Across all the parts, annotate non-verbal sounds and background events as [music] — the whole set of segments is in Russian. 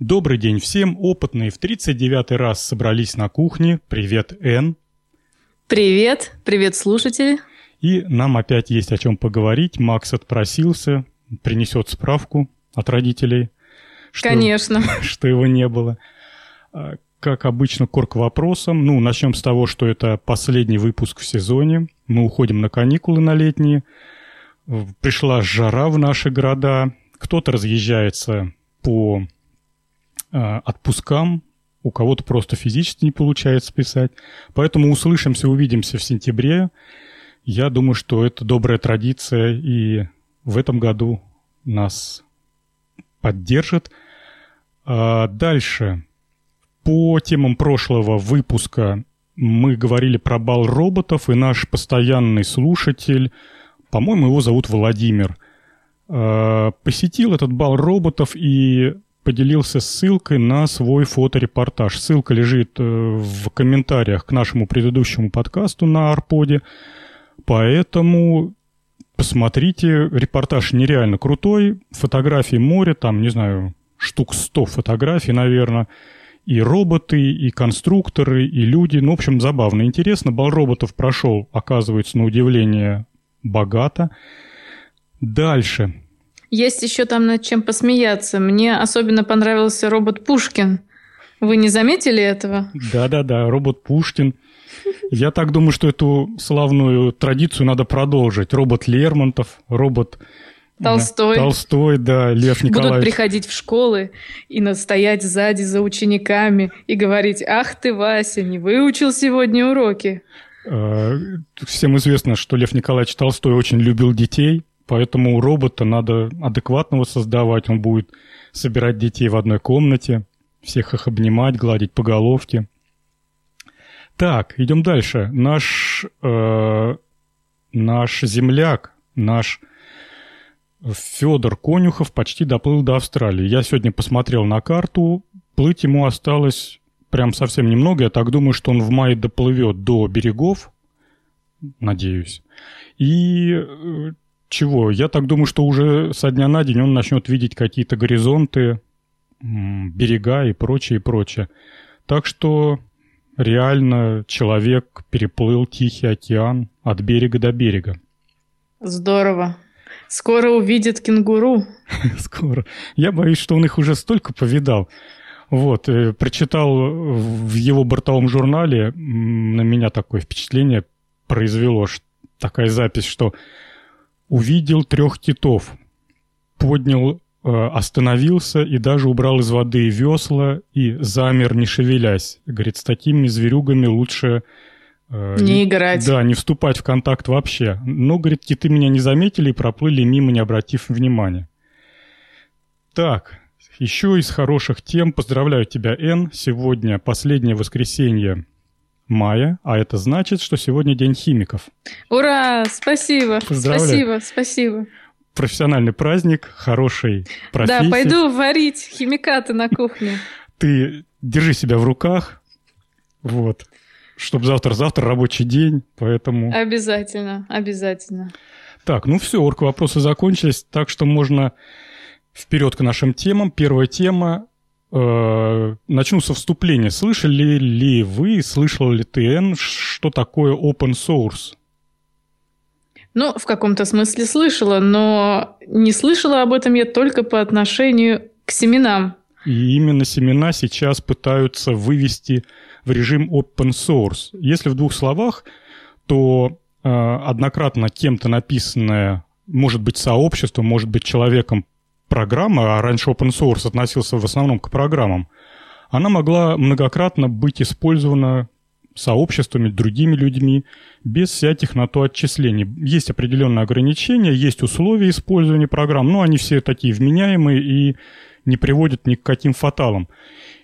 Добрый день всем. Опытные в 39-й раз собрались на кухне. Привет, Н. Привет. Привет, слушатели. И нам опять есть о чем поговорить. Макс отпросился, принесет справку от родителей. Что, Конечно. [laughs] Что его не было. А, как обычно, корк вопросом. Ну, начнем с того, что это последний выпуск в сезоне. Мы уходим на каникулы на летние. Пришла жара в наши города. Кто-то разъезжается по отпускам, у кого-то просто физически не получается писать. Поэтому услышимся, увидимся в сентябре. Я думаю, что это добрая традиция, и в этом году нас поддержит. А дальше. По темам прошлого выпуска мы говорили про бал роботов, и наш постоянный слушатель, по-моему, его зовут Владимир, э, посетил этот бал роботов и поделился ссылкой на свой фоторепортаж. Ссылка лежит э, в комментариях к нашему предыдущему подкасту на Арподе. Поэтому посмотрите, репортаж нереально крутой. Фотографии море, там, не знаю, штук 100 фотографий, наверное. И роботы, и конструкторы, и люди. Ну, в общем, забавно, интересно. Бал роботов прошел, оказывается, на удивление, богато. Дальше. Есть еще там над чем посмеяться. Мне особенно понравился робот Пушкин. Вы не заметили этого? Да-да-да, робот Пушкин. Я так думаю, что эту славную традицию надо продолжить. Робот Лермонтов, робот Толстой. Толстой, да, Лев Николаевич. Будут приходить в школы и настоять сзади за учениками и говорить, ах ты, Вася, не выучил сегодня уроки. А, всем известно, что Лев Николаевич Толстой очень любил детей, Поэтому робота надо адекватного создавать. Он будет собирать детей в одной комнате, всех их обнимать, гладить по головке. Так, идем дальше. Наш, э, наш земляк, наш Федор Конюхов почти доплыл до Австралии. Я сегодня посмотрел на карту. Плыть ему осталось прям совсем немного. Я так думаю, что он в мае доплывет до берегов. Надеюсь. И э, чего? Я так думаю, что уже со дня на день он начнет видеть какие-то горизонты, берега и прочее, и прочее. Так что реально человек переплыл Тихий океан от берега до берега. Здорово. Скоро увидит кенгуру. [laughs] Скоро. Я боюсь, что он их уже столько повидал. Вот, э, прочитал в его бортовом журнале, на меня такое впечатление произвело, такая запись, что увидел трех китов, поднял, э, остановился и даже убрал из воды весла и замер, не шевелясь. Говорит, с такими зверюгами лучше... Э, не, не играть. Да, не вступать в контакт вообще. Но, говорит, киты меня не заметили и проплыли мимо, не обратив внимания. Так, еще из хороших тем. Поздравляю тебя, Н. Сегодня последнее воскресенье мая, а это значит, что сегодня День химиков. Ура! Спасибо! Спасибо, спасибо. Профессиональный праздник, хороший профессии. Да, пойду варить химикаты на кухне. Ты держи себя в руках, вот, чтобы завтра-завтра рабочий день, поэтому... Обязательно, обязательно. Так, ну все, орг вопросы закончились, так что можно вперед к нашим темам. Первая тема начну со вступления. Слышали ли вы, слышал ли ты, что такое open source? Ну, в каком-то смысле слышала, но не слышала об этом я только по отношению к семенам. И именно семена сейчас пытаются вывести в режим open source. Если в двух словах, то э, однократно кем-то написанное, может быть, сообществом, может быть, человеком программа, а раньше open source относился в основном к программам, она могла многократно быть использована сообществами, другими людьми, без всяких на то отчислений. Есть определенные ограничения, есть условия использования программ, но они все такие вменяемые и не приводят ни к каким фаталам.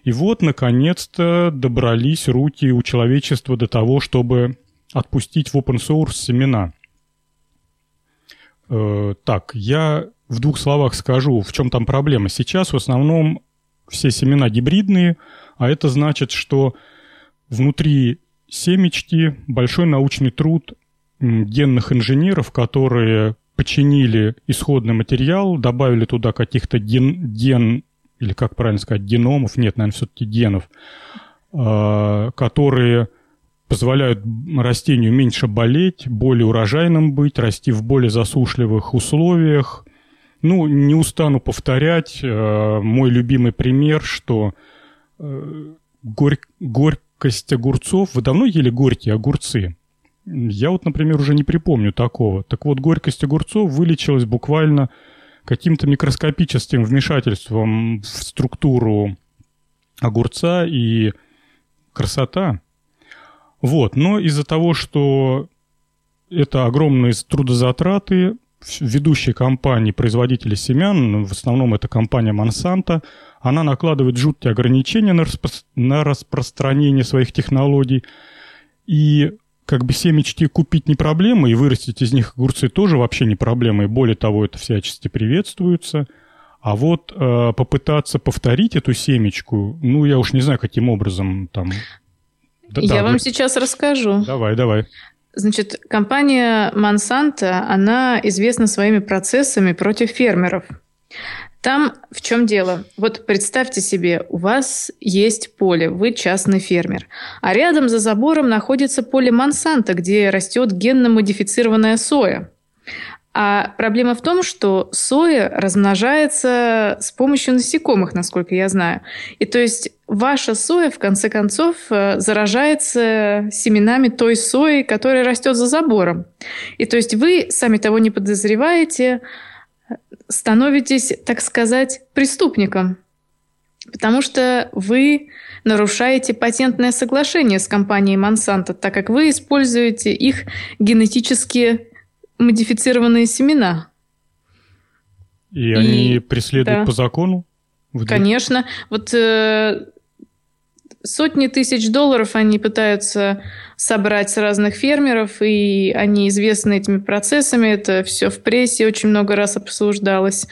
И вот, наконец-то, добрались руки у человечества до того, чтобы отпустить в open source семена. Э, так, я в двух словах скажу, в чем там проблема. Сейчас в основном все семена гибридные, а это значит, что внутри семечки большой научный труд генных инженеров, которые починили исходный материал, добавили туда каких-то ген, ген или как правильно сказать, геномов, нет, наверное, все-таки генов, э, которые позволяют растению меньше болеть, более урожайным быть, расти в более засушливых условиях. Ну, не устану повторять э, мой любимый пример, что э, горь, горькость огурцов... Вы давно ели горькие огурцы? Я вот, например, уже не припомню такого. Так вот, горькость огурцов вылечилась буквально каким-то микроскопическим вмешательством в структуру огурца и красота. Вот, но из-за того, что это огромные трудозатраты, ведущие компании, производители семян, в основном это компания Monsanto, она накладывает жуткие ограничения на, распро- на распространение своих технологий. И как бы семечки купить не проблема, и вырастить из них огурцы тоже вообще не проблема, и более того, это всячески приветствуется. А вот э, попытаться повторить эту семечку, ну, я уж не знаю, каким образом там... Да, я да, вам вы... сейчас расскажу. Давай, давай. Значит, компания Monsanto, она известна своими процессами против фермеров. Там в чем дело? Вот представьте себе, у вас есть поле, вы частный фермер, а рядом за забором находится поле Монсанто, где растет генно-модифицированная соя. А проблема в том, что соя размножается с помощью насекомых, насколько я знаю. И то есть ваша соя, в конце концов, э, заражается семенами той сои, которая растет за забором. И то есть вы, сами того не подозреваете, становитесь, так сказать, преступником, потому что вы нарушаете патентное соглашение с компанией Monsanto, так как вы используете их генетически модифицированные семена. И, И они преследуют да. по закону? Конечно. Вот э, сотни тысяч долларов они пытаются собрать с разных фермеров, и они известны этими процессами. Это все в прессе очень много раз обсуждалось.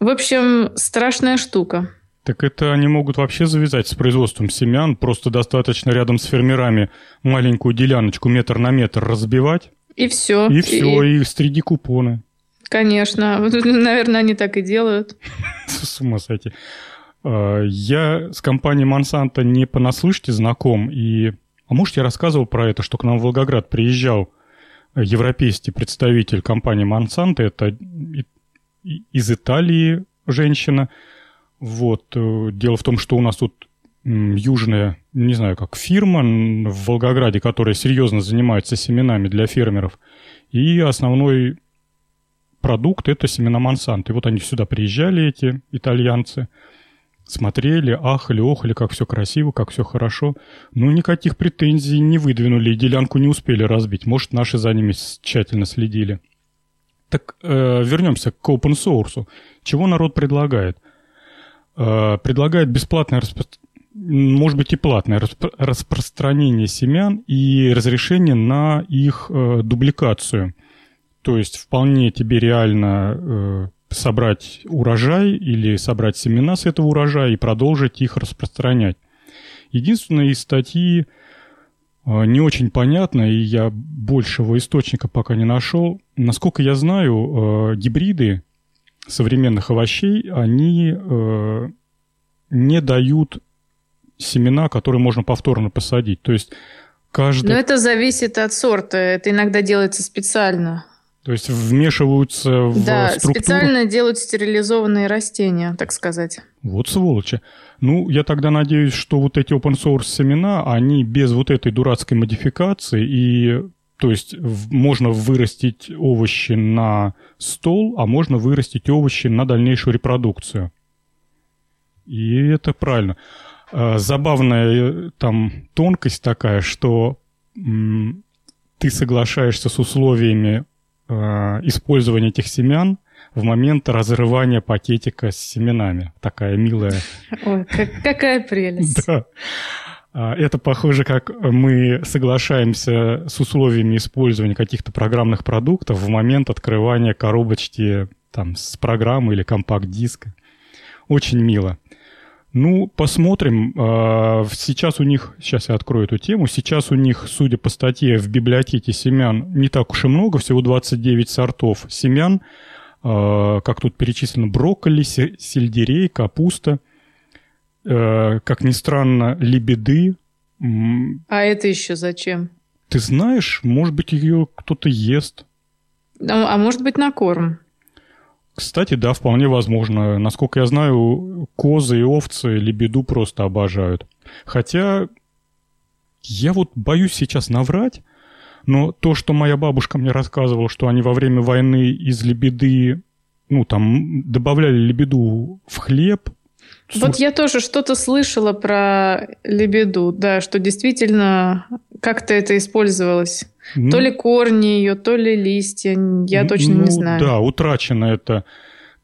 В общем, страшная штука. Так это они могут вообще завязать с производством семян, просто достаточно рядом с фермерами маленькую деляночку метр на метр разбивать. И все. И все, и, и среди купоны. Конечно. Наверное, они так и делают. [laughs] С ума сойти. А, я с компанией Monsanto не понаслышке знаком, и... А может, я рассказывал про это, что к нам в Волгоград приезжал европейский представитель компании Monsanto, это из Италии женщина. Вот. Э, дело в том, что у нас тут южная, не знаю, как фирма в Волгограде, которая серьезно занимается семенами для фермеров. И основной продукт – это семена Монсанто. И вот они сюда приезжали, эти итальянцы – Смотрели, ахали, охали, как все красиво, как все хорошо. Ну, никаких претензий не выдвинули, и делянку не успели разбить. Может, наши за ними тщательно следили. Так э, вернемся к open source. Чего народ предлагает? Э, предлагает бесплатное распро... может быть и платное распро... распространение семян и разрешение на их э, дубликацию. То есть вполне тебе реально э, собрать урожай или собрать семена с этого урожая и продолжить их распространять. Единственное, из статьи а, не очень понятно, и я большего источника пока не нашел. Насколько я знаю, а, гибриды современных овощей, они а, не дают семена, которые можно повторно посадить. То есть каждый... Но это зависит от сорта. Это иногда делается специально. То есть вмешиваются в да, структуру... специально делают стерилизованные растения, так сказать. Вот сволочи. Ну, я тогда надеюсь, что вот эти open source семена, они без вот этой дурацкой модификации и то есть можно вырастить овощи на стол, а можно вырастить овощи на дальнейшую репродукцию. И это правильно. А, забавная э, там тонкость такая, что ты соглашаешься с условиями э, использование этих семян в момент разрывания пакетика с семенами. Такая милая. Ой, как, какая прелесть. [laughs] Да. А, это похоже, как мы соглашаемся с условиями использования каких-то программных продуктов в момент открывания коробочки там, с программы или компакт-диска. Очень мило. Ну, посмотрим. А, сейчас у них, сейчас я открою эту тему, сейчас у них, судя по статье, в библиотеке семян не так уж и много, всего 29 сортов семян, а, как тут перечислено, брокколи, сельдерей, капуста. э, как ни странно, лебеды. А это еще зачем? Ты знаешь, может быть, ее кто-то ест. А, а может быть, на корм. Кстати, да, вполне возможно. Насколько я знаю, козы и овцы лебеду просто обожают. Хотя я вот боюсь сейчас наврать, но то, что моя бабушка мне рассказывала, что они во время войны из лебеды, ну, там, добавляли лебеду в хлеб. Вот я тоже что-то слышала про лебеду, да, что действительно как-то это использовалось. Ну, то ли корни ее, то ли листья, я точно ну, не знаю. Да, утрачено это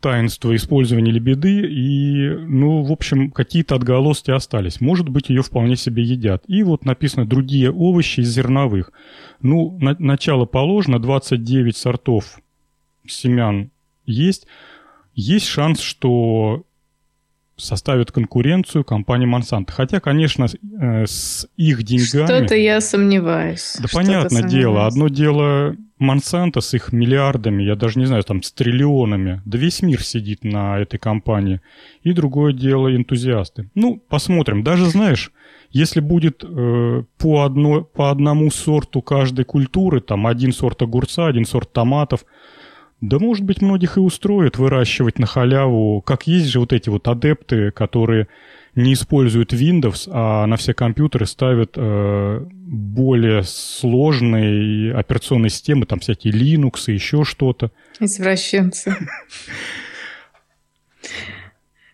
таинство использования лебеды, и, ну, в общем, какие-то отголоски остались. Может быть, ее вполне себе едят. И вот написано «другие овощи из зерновых». Ну, на, начало положено, 29 сортов семян есть. Есть шанс, что составят конкуренцию компании Monsanto. Хотя, конечно, э, с их деньгами... Что-то я сомневаюсь. Да понятное дело. Одно дело Monsanto с их миллиардами, я даже не знаю, там с триллионами. Да весь мир сидит на этой компании. И другое дело энтузиасты. Ну, посмотрим. Даже, знаешь, если будет э, по, одно, по одному сорту каждой культуры, там один сорт огурца, один сорт томатов – да, может быть, многих и устроит выращивать на халяву. Как есть же вот эти вот адепты, которые не используют Windows, а на все компьютеры ставят э, более сложные операционные системы, там всякие Linux и еще что-то. Извращенцы.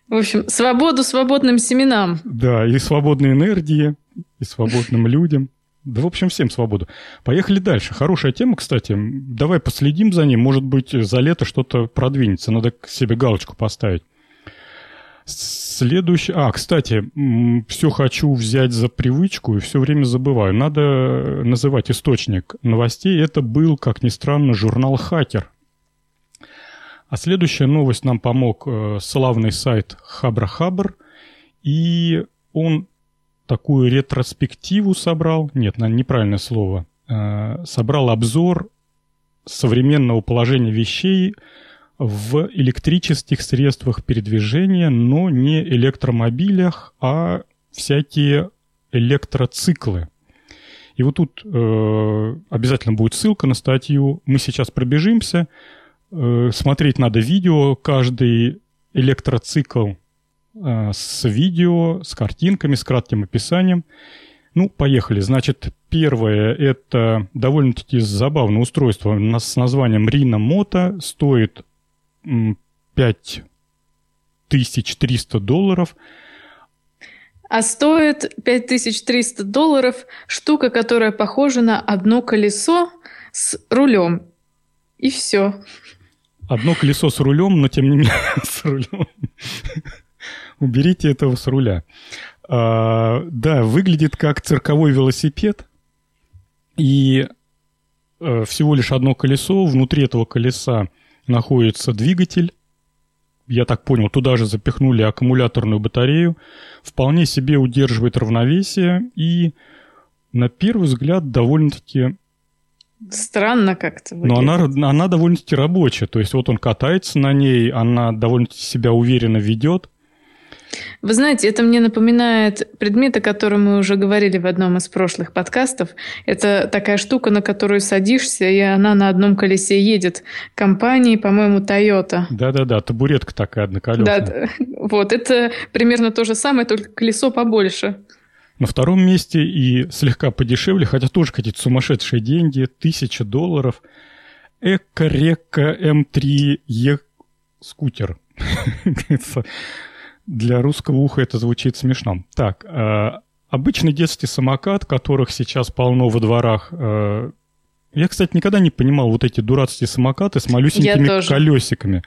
В общем, свободу свободным семенам. Да, и свободной энергии, и свободным людям. Да, в общем, всем свободу. Поехали дальше. Хорошая тема, кстати. Давай последим за ней. Может быть, за лето что-то продвинется. Надо к себе галочку поставить. Следующий... А, кстати, все хочу взять за привычку и все время забываю. Надо называть источник новостей. Это был, как ни странно, журнал «Хакер». А следующая новость нам помог э, славный сайт Хабра-Хабр. И он такую ретроспективу собрал, нет, неправильное слово, э, собрал обзор современного положения вещей в электрических средствах передвижения, но не электромобилях, а всякие электроциклы. И вот тут э, обязательно будет ссылка на статью. Мы сейчас пробежимся. Э, смотреть надо видео. Каждый электроцикл с видео, с картинками, с кратким описанием. Ну, поехали. Значит, первое – это довольно-таки забавное устройство с названием Rina Moto. Стоит 5300 долларов. А стоит 5300 долларов штука, которая похожа на одно колесо с рулем. И все. Одно колесо с рулем, но тем не менее [laughs] с рулем уберите этого с руля. А, да, выглядит как цирковой велосипед, и а, всего лишь одно колесо, внутри этого колеса находится двигатель, я так понял, туда же запихнули аккумуляторную батарею, вполне себе удерживает равновесие и на первый взгляд довольно-таки Странно как-то. Но она, она довольно-таки рабочая. То есть вот он катается на ней, она довольно-таки себя уверенно ведет. Вы знаете, это мне напоминает предмет, о котором мы уже говорили в одном из прошлых подкастов. Это такая штука, на которую садишься, и она на одном колесе едет. Компании, по-моему, Toyota. Да-да-да, табуретка такая одноколесная. Да, вот, это примерно то же самое, только колесо побольше. На втором месте и слегка подешевле, хотя тоже какие-то сумасшедшие деньги, тысяча долларов. Эко-река М3Е скутер. Для русского уха это звучит смешно. Так, э, обычный детский самокат, которых сейчас полно во дворах. Э, я, кстати, никогда не понимал вот эти дурацкие самокаты с малюсенькими колесиками.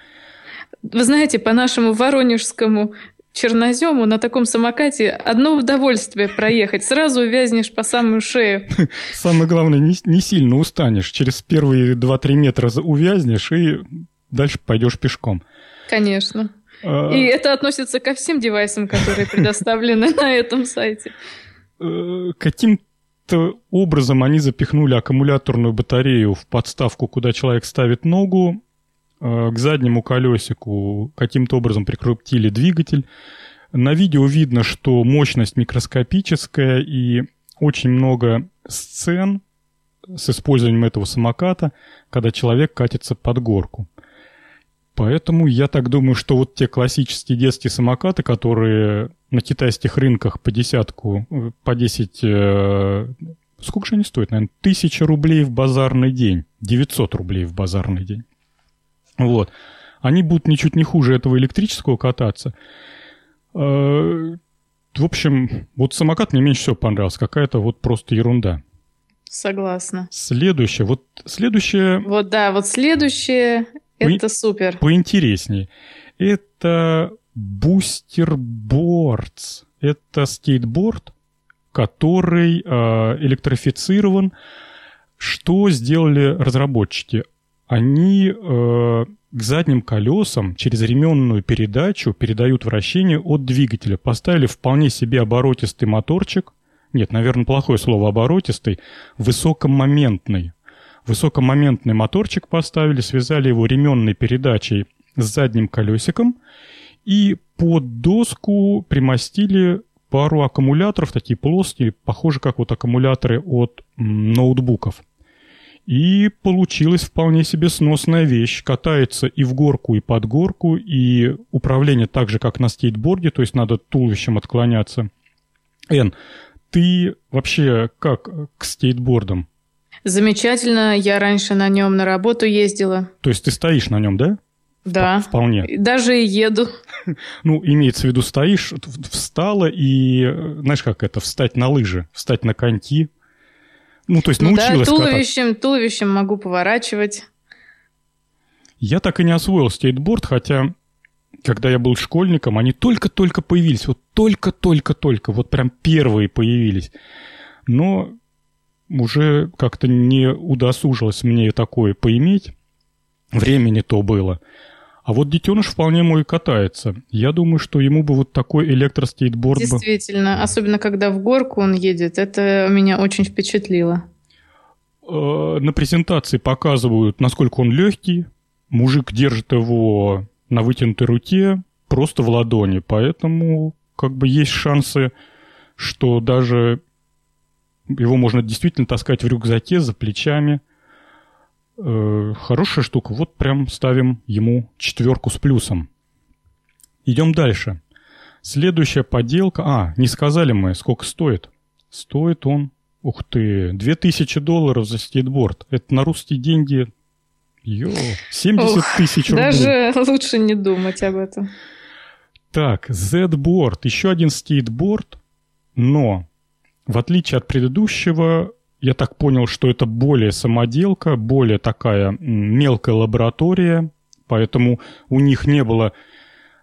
Вы знаете, по нашему воронежскому чернозему на таком самокате одно удовольствие проехать. Сразу увязнешь по самую шею. [laughs] Самое главное, не, не сильно устанешь. Через первые 2-3 метра увязнешь и дальше пойдешь пешком. Конечно. А. И это относится ко всем девайсам, которые предоставлены на этом сайте. Э, каким-то образом они запихнули аккумуляторную батарею в подставку, куда человек ставит ногу, э, к заднему колесику каким-то образом прикрутили двигатель. На видео видно, что мощность микроскопическая и очень много сцен с использованием этого самоката, когда человек катится под горку. Поэтому я так думаю, что вот те классические детские самокаты, которые на китайских рынках по десятку, по 10... Э, сколько же они стоят? Наверное, тысяча рублей в базарный день. 900 рублей в базарный день. Вот. Они будут ничуть не хуже этого электрического кататься. Э, в общем, вот самокат мне меньше всего понравился. Какая-то вот просто ерунда. Согласна. Следующее. Вот следующее... Вот да, вот следующее это супер. Поинтереснее. Это Boosted Boards. Это скейтборд, который э, электрифицирован. Что сделали разработчики? Они э, к задним колесам через ременную передачу передают вращение от двигателя. Поставили вполне себе оборотистый моторчик. Нет, наверное, плохое слово оборотистый. Высокомоментный Высокомоментный моторчик поставили, связали его ременной передачей с задним колесиком и под доску примостили пару аккумуляторов, такие плоские, похожие как вот аккумуляторы от ноутбуков. И получилась вполне себе сносная вещь. Катается и в горку, и под горку, и управление так же, как на скейтборде, то есть надо туловищем отклоняться. Эн, ты вообще как к скейтбордам? Замечательно. Я раньше на нем на работу ездила. То есть ты стоишь на нем, да? Да. Вполне. Даже и еду. [laughs] Ну, имеется в виду, стоишь, встала и, знаешь, как это, встать на лыжи, встать на коньки. Ну, то есть ну, научилась да, туловищем, кататься. туловищем могу поворачивать. Я так и не освоил скейтборд, хотя, когда я был школьником, они только-только появились. Вот только-только-только. Вот прям первые появились. Но уже как-то не удосужилось мне такое поиметь. Времени то было. А вот детеныш вполне мой катается. Я думаю, что ему бы вот такой электроскейтборд Действительно, бы... особенно когда в горку он едет, это меня очень впечатлило. Э, на презентации показывают, насколько он легкий. Мужик держит его на вытянутой руке, просто в ладони. Поэтому как бы есть шансы, что даже его можно действительно таскать в рюкзаке за плечами. Э, хорошая штука. Вот прям ставим ему четверку с плюсом. Идем дальше. Следующая поделка. А, не сказали мы, сколько стоит. Стоит он, ух ты, 2000 долларов за скейтборд. Это на русские деньги, ё, 70 тысяч рублей. Даже лучше не думать об этом. Так, Z-борд, еще один скейтборд, но в отличие от предыдущего, я так понял, что это более самоделка, более такая мелкая лаборатория, поэтому у них не было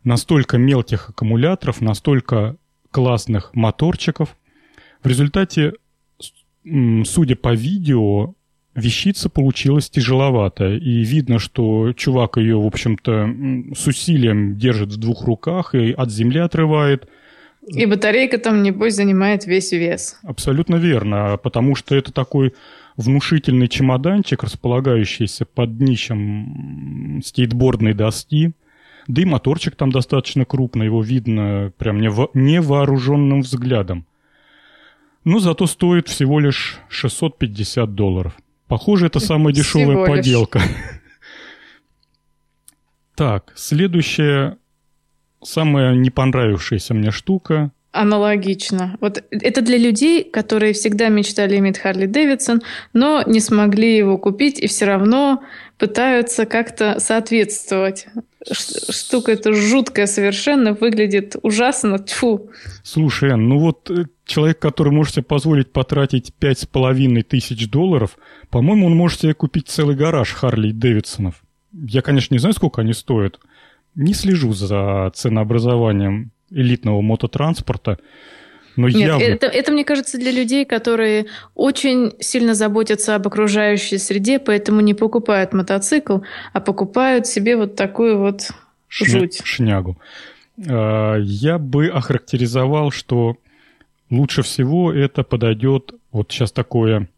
настолько мелких аккумуляторов, настолько классных моторчиков. В результате, судя по видео, вещица получилась тяжеловатая. И видно, что чувак ее, в общем-то, с усилием держит в двух руках и от земли отрывает – и батарейка там, небось, занимает весь вес. Абсолютно верно, потому что это такой внушительный чемоданчик, располагающийся под днищем скейтбордной доски. Да и моторчик там достаточно крупный, его видно прям невооруженным взглядом. Но зато стоит всего лишь 650 долларов. Похоже, это самая дешевая поделка. [laughs] Так, следующая самая не понравившаяся мне штука. Аналогично. Вот это для людей, которые всегда мечтали иметь Харли Дэвидсон, но не смогли его купить и все равно пытаются как-то соответствовать. Штука эта жуткая совершенно, выглядит ужасно. Тьфу. Слушай, ну вот э, человек, который может себе позволить потратить пять с половиной тысяч долларов, по-моему, он может себе купить целый гараж Харли Дэвидсонов. Я, конечно, не знаю, сколько они стоят не слежу за ценообразованием элитного мототранспорта. Но Нет, явно... это, это, мне кажется, для людей, которые очень сильно заботятся об окружающей среде, поэтому не покупают мотоцикл, а покупают себе вот такую вот Шня... жуть. Шнягу. А, я бы охарактеризовал, что лучше всего это подойдет, вот сейчас такое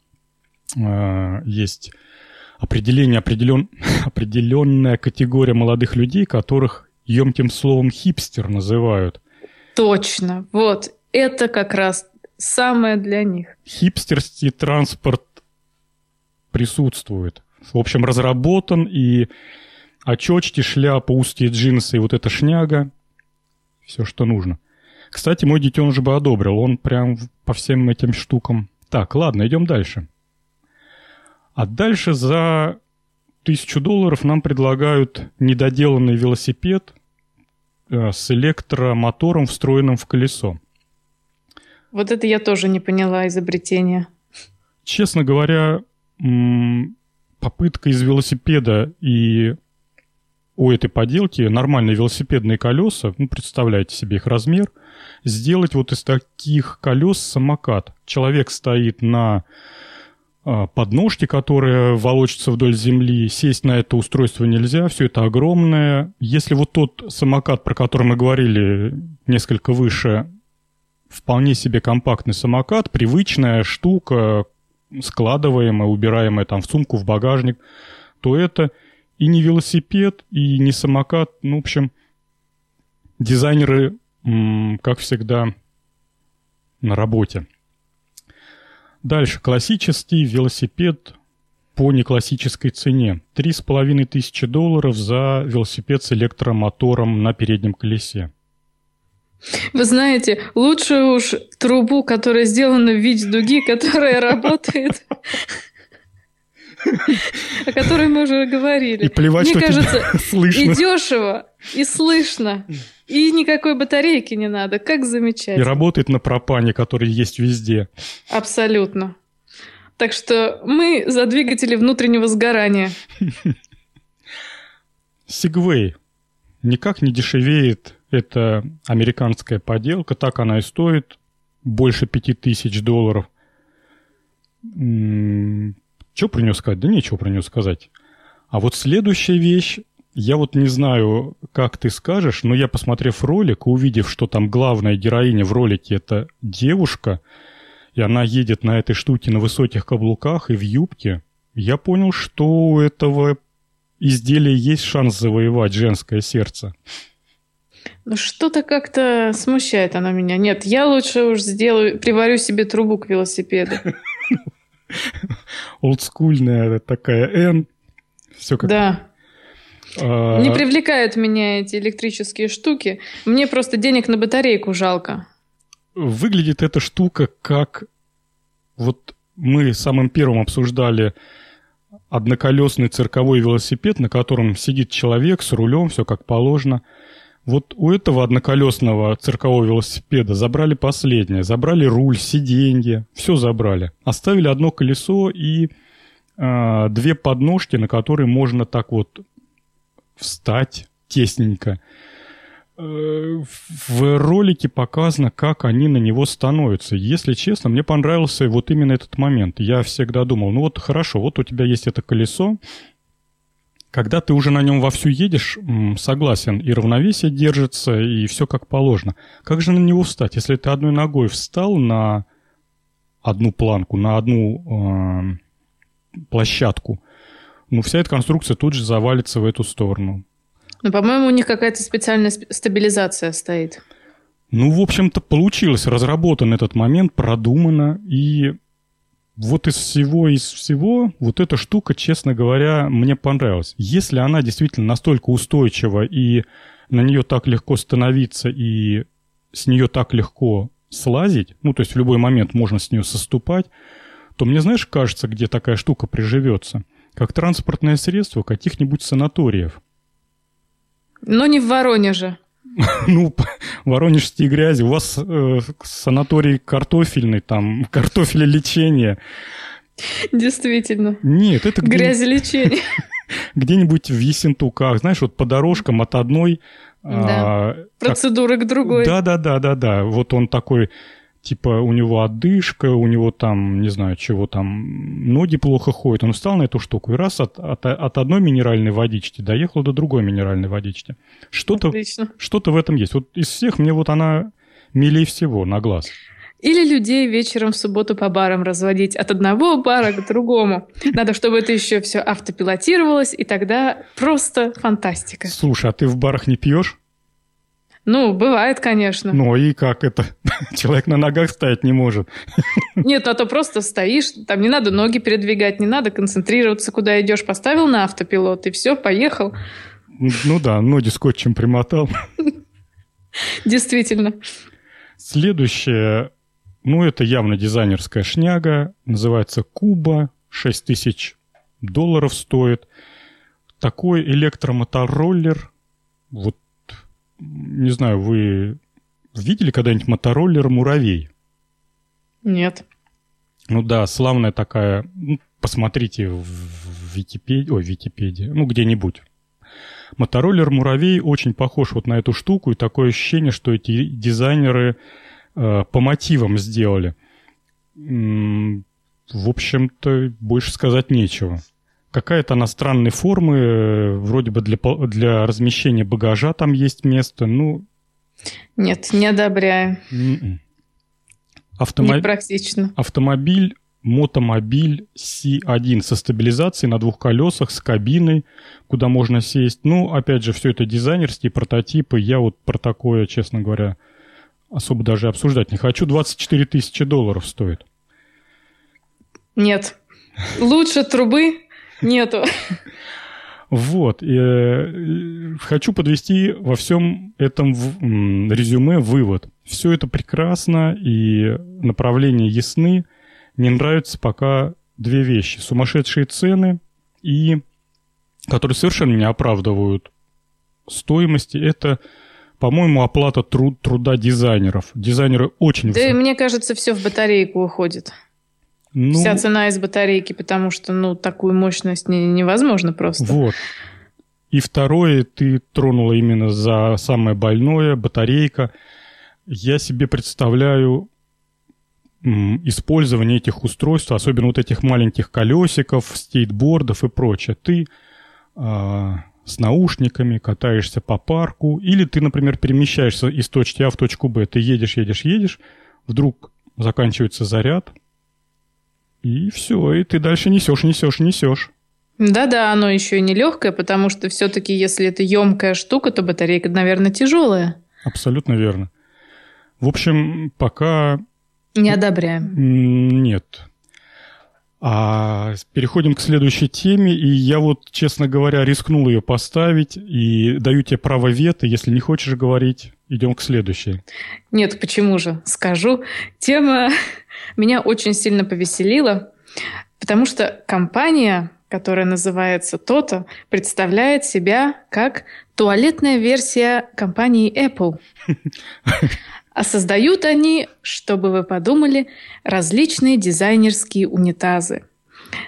а, есть определение, определен, [laughs] определенная категория молодых людей, которых емким словом хипстер называют. Точно, вот, это как раз самое для них. Хипстерский транспорт присутствует. В общем, разработан и очечки, шляпа, узкие джинсы и вот эта шняга. Все, что нужно. Кстати, мой детеныш бы одобрил. Он прям по всем этим штукам. Так, ладно, идем дальше. А дальше за тысячу долларов нам предлагают недоделанный велосипед э, с электромотором, встроенным в колесо. Вот это я тоже не поняла изобретение. Честно говоря, попытка из велосипеда и у этой поделки нормальные велосипедные колеса, ну, представляете себе их размер, сделать вот из таких колес самокат. Человек стоит на а, подножке, которая волочится вдоль земли, сесть на это устройство нельзя, все это огромное. Если вот тот самокат, про который мы говорили несколько выше, вполне себе компактный самокат, привычная штука, складываемая, убираемая там в сумку, в багажник, то это и не велосипед, и не самокат. Ну, в общем, дизайнеры, как всегда, на работе. Дальше. Классический велосипед по неклассической цене. Три с половиной тысячи долларов за велосипед с электромотором на переднем колесе. Вы знаете, лучше уж трубу, которая сделана в виде дуги, которая [laughs] работает о которой мы уже говорили. И плевать, Мне кажется, [laughs] слышно. и дешево, и слышно, и никакой батарейки не надо. Как замечательно. И работает на пропане, который есть везде. Абсолютно. Так что мы за двигатели внутреннего сгорания. Сигвей. Никак не дешевеет эта американская поделка. Так она и стоит. Больше пяти тысяч долларов. Что про нее сказать? Да нечего про нее сказать. А вот следующая вещь, я вот не знаю, как ты скажешь, но я, посмотрев ролик, увидев, что там главная героиня в ролике это девушка, и она едет на этой штуке на высоких каблуках и в юбке, я понял, что у этого изделия есть шанс завоевать женское сердце. Ну что-то как-то смущает оно меня. Нет, я лучше уж сделаю, приварю себе трубу к велосипеду. [laughs] олдскульная такая N. Все как... Да. Не привлекают меня эти электрические штуки. Мне просто денег на батарейку жалко. Выглядит эта штука как... Вот мы самым первым обсуждали одноколесный цирковой велосипед, на котором сидит человек с рулем, все как положено – вот у этого одноколесного циркового велосипеда забрали последнее. Забрали руль, сиденье, все забрали. Оставили одно колесо и э, две подножки, на которые можно так вот встать тесненько. Э, в ролике показано, как они на него становятся. Если честно, мне понравился вот именно этот момент. Я всегда думал, ну вот хорошо, вот у тебя есть это колесо, когда ты уже на нем вовсю едешь, согласен, и равновесие держится, и все как положено. Как же на него встать? Если ты одной ногой встал на одну планку, на одну э, площадку, ну, вся эта конструкция тут же завалится в эту сторону. Ну, по-моему, у них какая-то специальная стабилизация стоит. Ну, в общем-то, получилось. Разработан этот момент, продумано, и вот из всего, из всего, вот эта штука, честно говоря, мне понравилась. Если она действительно настолько устойчива и на нее так легко становиться и с нее так легко слазить, ну, то есть в любой момент можно с нее соступать, то мне, знаешь, кажется, где такая штука приживется? Как транспортное средство каких-нибудь санаториев. Но не в Воронеже. [laughs] Ну, воронежские грязи. У вас э, санаторий картофельный, там, [laughs] картофелелечение. Действительно. Нет, это где... Грязелечение. [laughs] Где-нибудь в Ессентуках, знаешь, вот по дорожкам от одной... Да. А, Процедуры к другой. Да-да-да-да-да. Вот он такой типа у него отдышка, у него там, не знаю, чего там, ноги плохо ходят. Он встал на эту штуку и раз от, от, от одной минеральной водички доехал до другой минеральной водички. Что-то, что-то в этом есть. Вот из всех мне вот она милее всего на глаз. Или людей вечером в субботу по барам разводить от одного бара к другому. Надо, чтобы это еще все автопилотировалось, и тогда просто фантастика. Слушай, а ты в барах не пьешь? Ну, бывает, конечно. Ну и как это? [laughs] Человек на ногах стоять не может. Нет, а то просто стоишь, там не надо ноги передвигать, не надо концентрироваться, куда идешь. Поставил на автопилот, и все, поехал. Ну да, ноги скотчем примотал. Действительно. Следующее, ну это явно дизайнерская шняга, называется Куба, 6 тысяч долларов стоит. Такой электромотороллер, вот не знаю, вы видели когда-нибудь мотороллер «Муравей»? Нет. Ну да, славная такая, ну, посмотрите в Википедии, ой, Википедии, ну где-нибудь. Мотороллер «Муравей» очень похож вот на эту штуку, и такое ощущение, что эти дизайнеры э, по мотивам сделали. М-м, в общем-то, больше сказать нечего. Какая-то она странной формы, э, вроде бы для, для размещения багажа там есть место, ну... Нет, не одобряю. М-м. Автомо... Непрактично. Автомобиль, мотомобиль C1 со стабилизацией на двух колесах, с кабиной, куда можно сесть. Ну, опять же, все это дизайнерские прототипы. Я вот про такое, честно говоря, особо даже обсуждать не хочу. 24 тысячи долларов стоит. Нет. Лучше трубы Нету. Вот. Э, хочу подвести во всем этом резюме вывод. Все это прекрасно, и направления ясны. Не нравятся пока две вещи. Сумасшедшие цены, и которые совершенно не оправдывают стоимости. Это, по-моему, оплата труд, труда дизайнеров. Дизайнеры очень... Да, высок... мне кажется, все в батарейку уходит. Ну, Вся цена из батарейки, потому что, ну, такую мощность не, невозможно просто. Вот. И второе, ты тронула именно за самое больное, батарейка. Я себе представляю использование этих устройств, особенно вот этих маленьких колесиков, стейтбордов и прочее. Ты а, с наушниками катаешься по парку, или ты, например, перемещаешься из точки А в точку Б. Ты едешь, едешь, едешь, вдруг заканчивается заряд, и все, и ты дальше несешь, несешь, несешь. Да-да, оно еще и не легкое, потому что все-таки, если это емкая штука, то батарейка, наверное, тяжелая. Абсолютно верно. В общем, пока... Не одобряем. Нет. А переходим к следующей теме, и я вот, честно говоря, рискнул ее поставить, и даю тебе право вето, если не хочешь говорить, идем к следующей. Нет, почему же? Скажу. Тема меня очень сильно повеселила, потому что компания, которая называется то представляет себя как туалетная версия компании Apple. А создают они, чтобы вы подумали, различные дизайнерские унитазы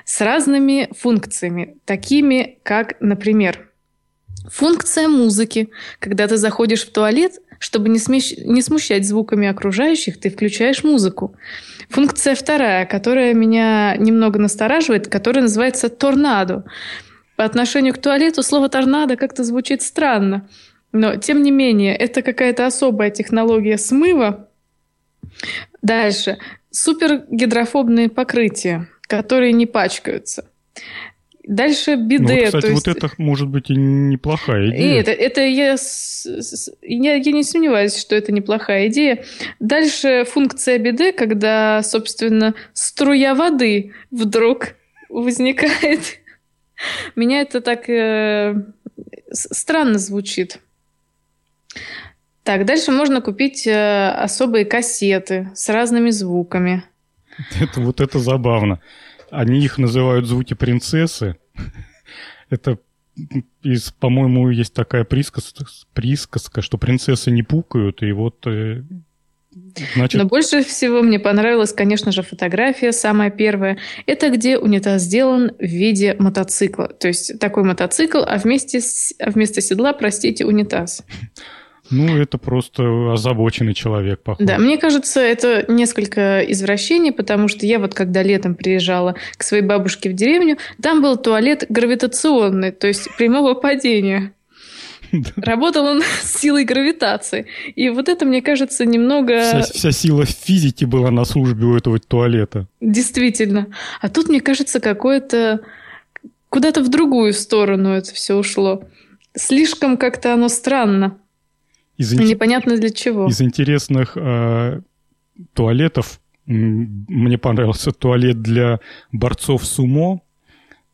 с разными функциями, такими как, например, функция музыки. Когда ты заходишь в туалет, чтобы не, смещ... не смущать звуками окружающих, ты включаешь музыку. Функция вторая, которая меня немного настораживает, которая называется торнадо. По отношению к туалету слово торнадо как-то звучит странно. Но, тем не менее, это какая-то особая технология смыва. Дальше. Супергидрофобные покрытия, которые не пачкаются. Дальше биде. Ну, кстати, есть... вот это может быть и неплохая идея. Нет, это я, я, я не сомневаюсь, что это неплохая идея. Дальше функция биде, когда, собственно, струя воды вдруг возникает. [laughs] Меня это так э, странно звучит. Так, дальше можно купить э, особые кассеты с разными звуками. [laughs] Это вот это забавно. Они их называют звуки принцессы. Это по-моему, есть такая присказка, присказка, что принцессы не пукают, и вот э, Значит... Но больше всего мне понравилась, конечно же, фотография, самая первая. Это где унитаз сделан в виде мотоцикла. То есть такой мотоцикл, а вместе с... а вместо седла, простите, унитаз. Ну, это просто озабоченный человек, похоже. Да, мне кажется, это несколько извращений, потому что я вот когда летом приезжала к своей бабушке в деревню, там был туалет гравитационный, то есть прямого падения. Работал он [laughs] с силой гравитации. И вот это, мне кажется, немного... Вся, вся сила физики была на службе у этого туалета. Действительно. А тут, мне кажется, какое-то... Куда-то в другую сторону это все ушло. Слишком как-то оно странно. Из, Непонятно для чего. Из интересных э, туалетов мне понравился туалет для борцов сумо.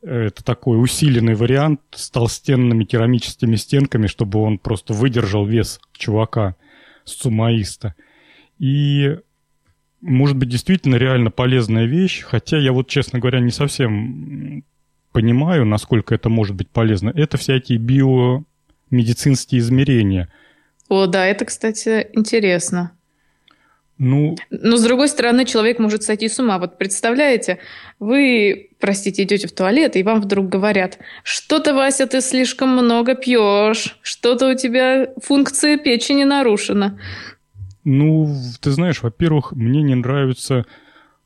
Это такой усиленный вариант с толстенными керамическими стенками, чтобы он просто выдержал вес чувака, сумоиста. И может быть действительно реально полезная вещь, хотя я вот, честно говоря, не совсем понимаю, насколько это может быть полезно. Это всякие биомедицинские измерения. О, да, это, кстати, интересно. Ну... Но, с другой стороны, человек может сойти с ума. Вот представляете, вы, простите, идете в туалет, и вам вдруг говорят, что-то, Вася, ты слишком много пьешь, что-то у тебя функция печени нарушена. Ну, ты знаешь, во-первых, мне не нравится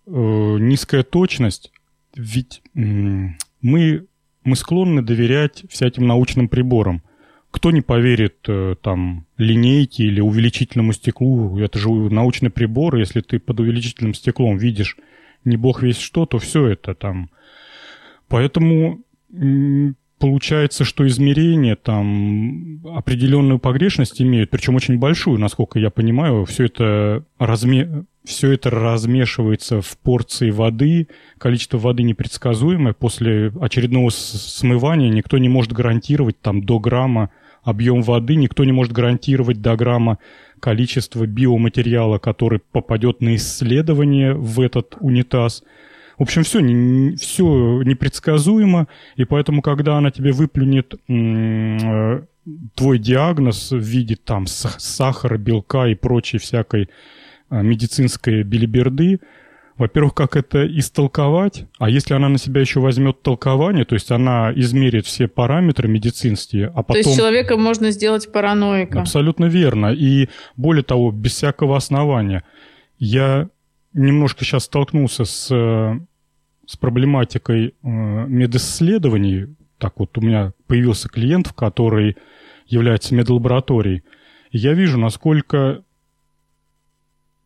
э, низкая точность, ведь э, мы, мы склонны доверять всяким научным приборам. Кто не поверит э, там линейке или увеличительному стеклу, это же научный прибор, если ты под увеличительным стеклом видишь не бог весь что, то все это там. Поэтому получается, что измерения там определенную погрешность имеют, причем очень большую, насколько я понимаю, все это, разме... все это размешивается в порции воды, количество воды непредсказуемое, после очередного смывания никто не может гарантировать там до грамма объем воды, никто не может гарантировать до грамма количество биоматериала, который попадет на исследование в этот унитаз – в общем, все, не, все непредсказуемо, и поэтому, когда она тебе выплюнет твой диагноз в виде там сахара, белка и прочей всякой э, медицинской билиберды, во-первых, как это истолковать, а если она на себя еще возьмет толкование, то есть она измерит все параметры медицинские, а потом... То есть человека можно сделать параноиком. Абсолютно верно. И более того, без всякого основания. Я немножко сейчас столкнулся с, с проблематикой э, медисследований. Так вот, у меня появился клиент, который является медлабораторией. И я вижу, насколько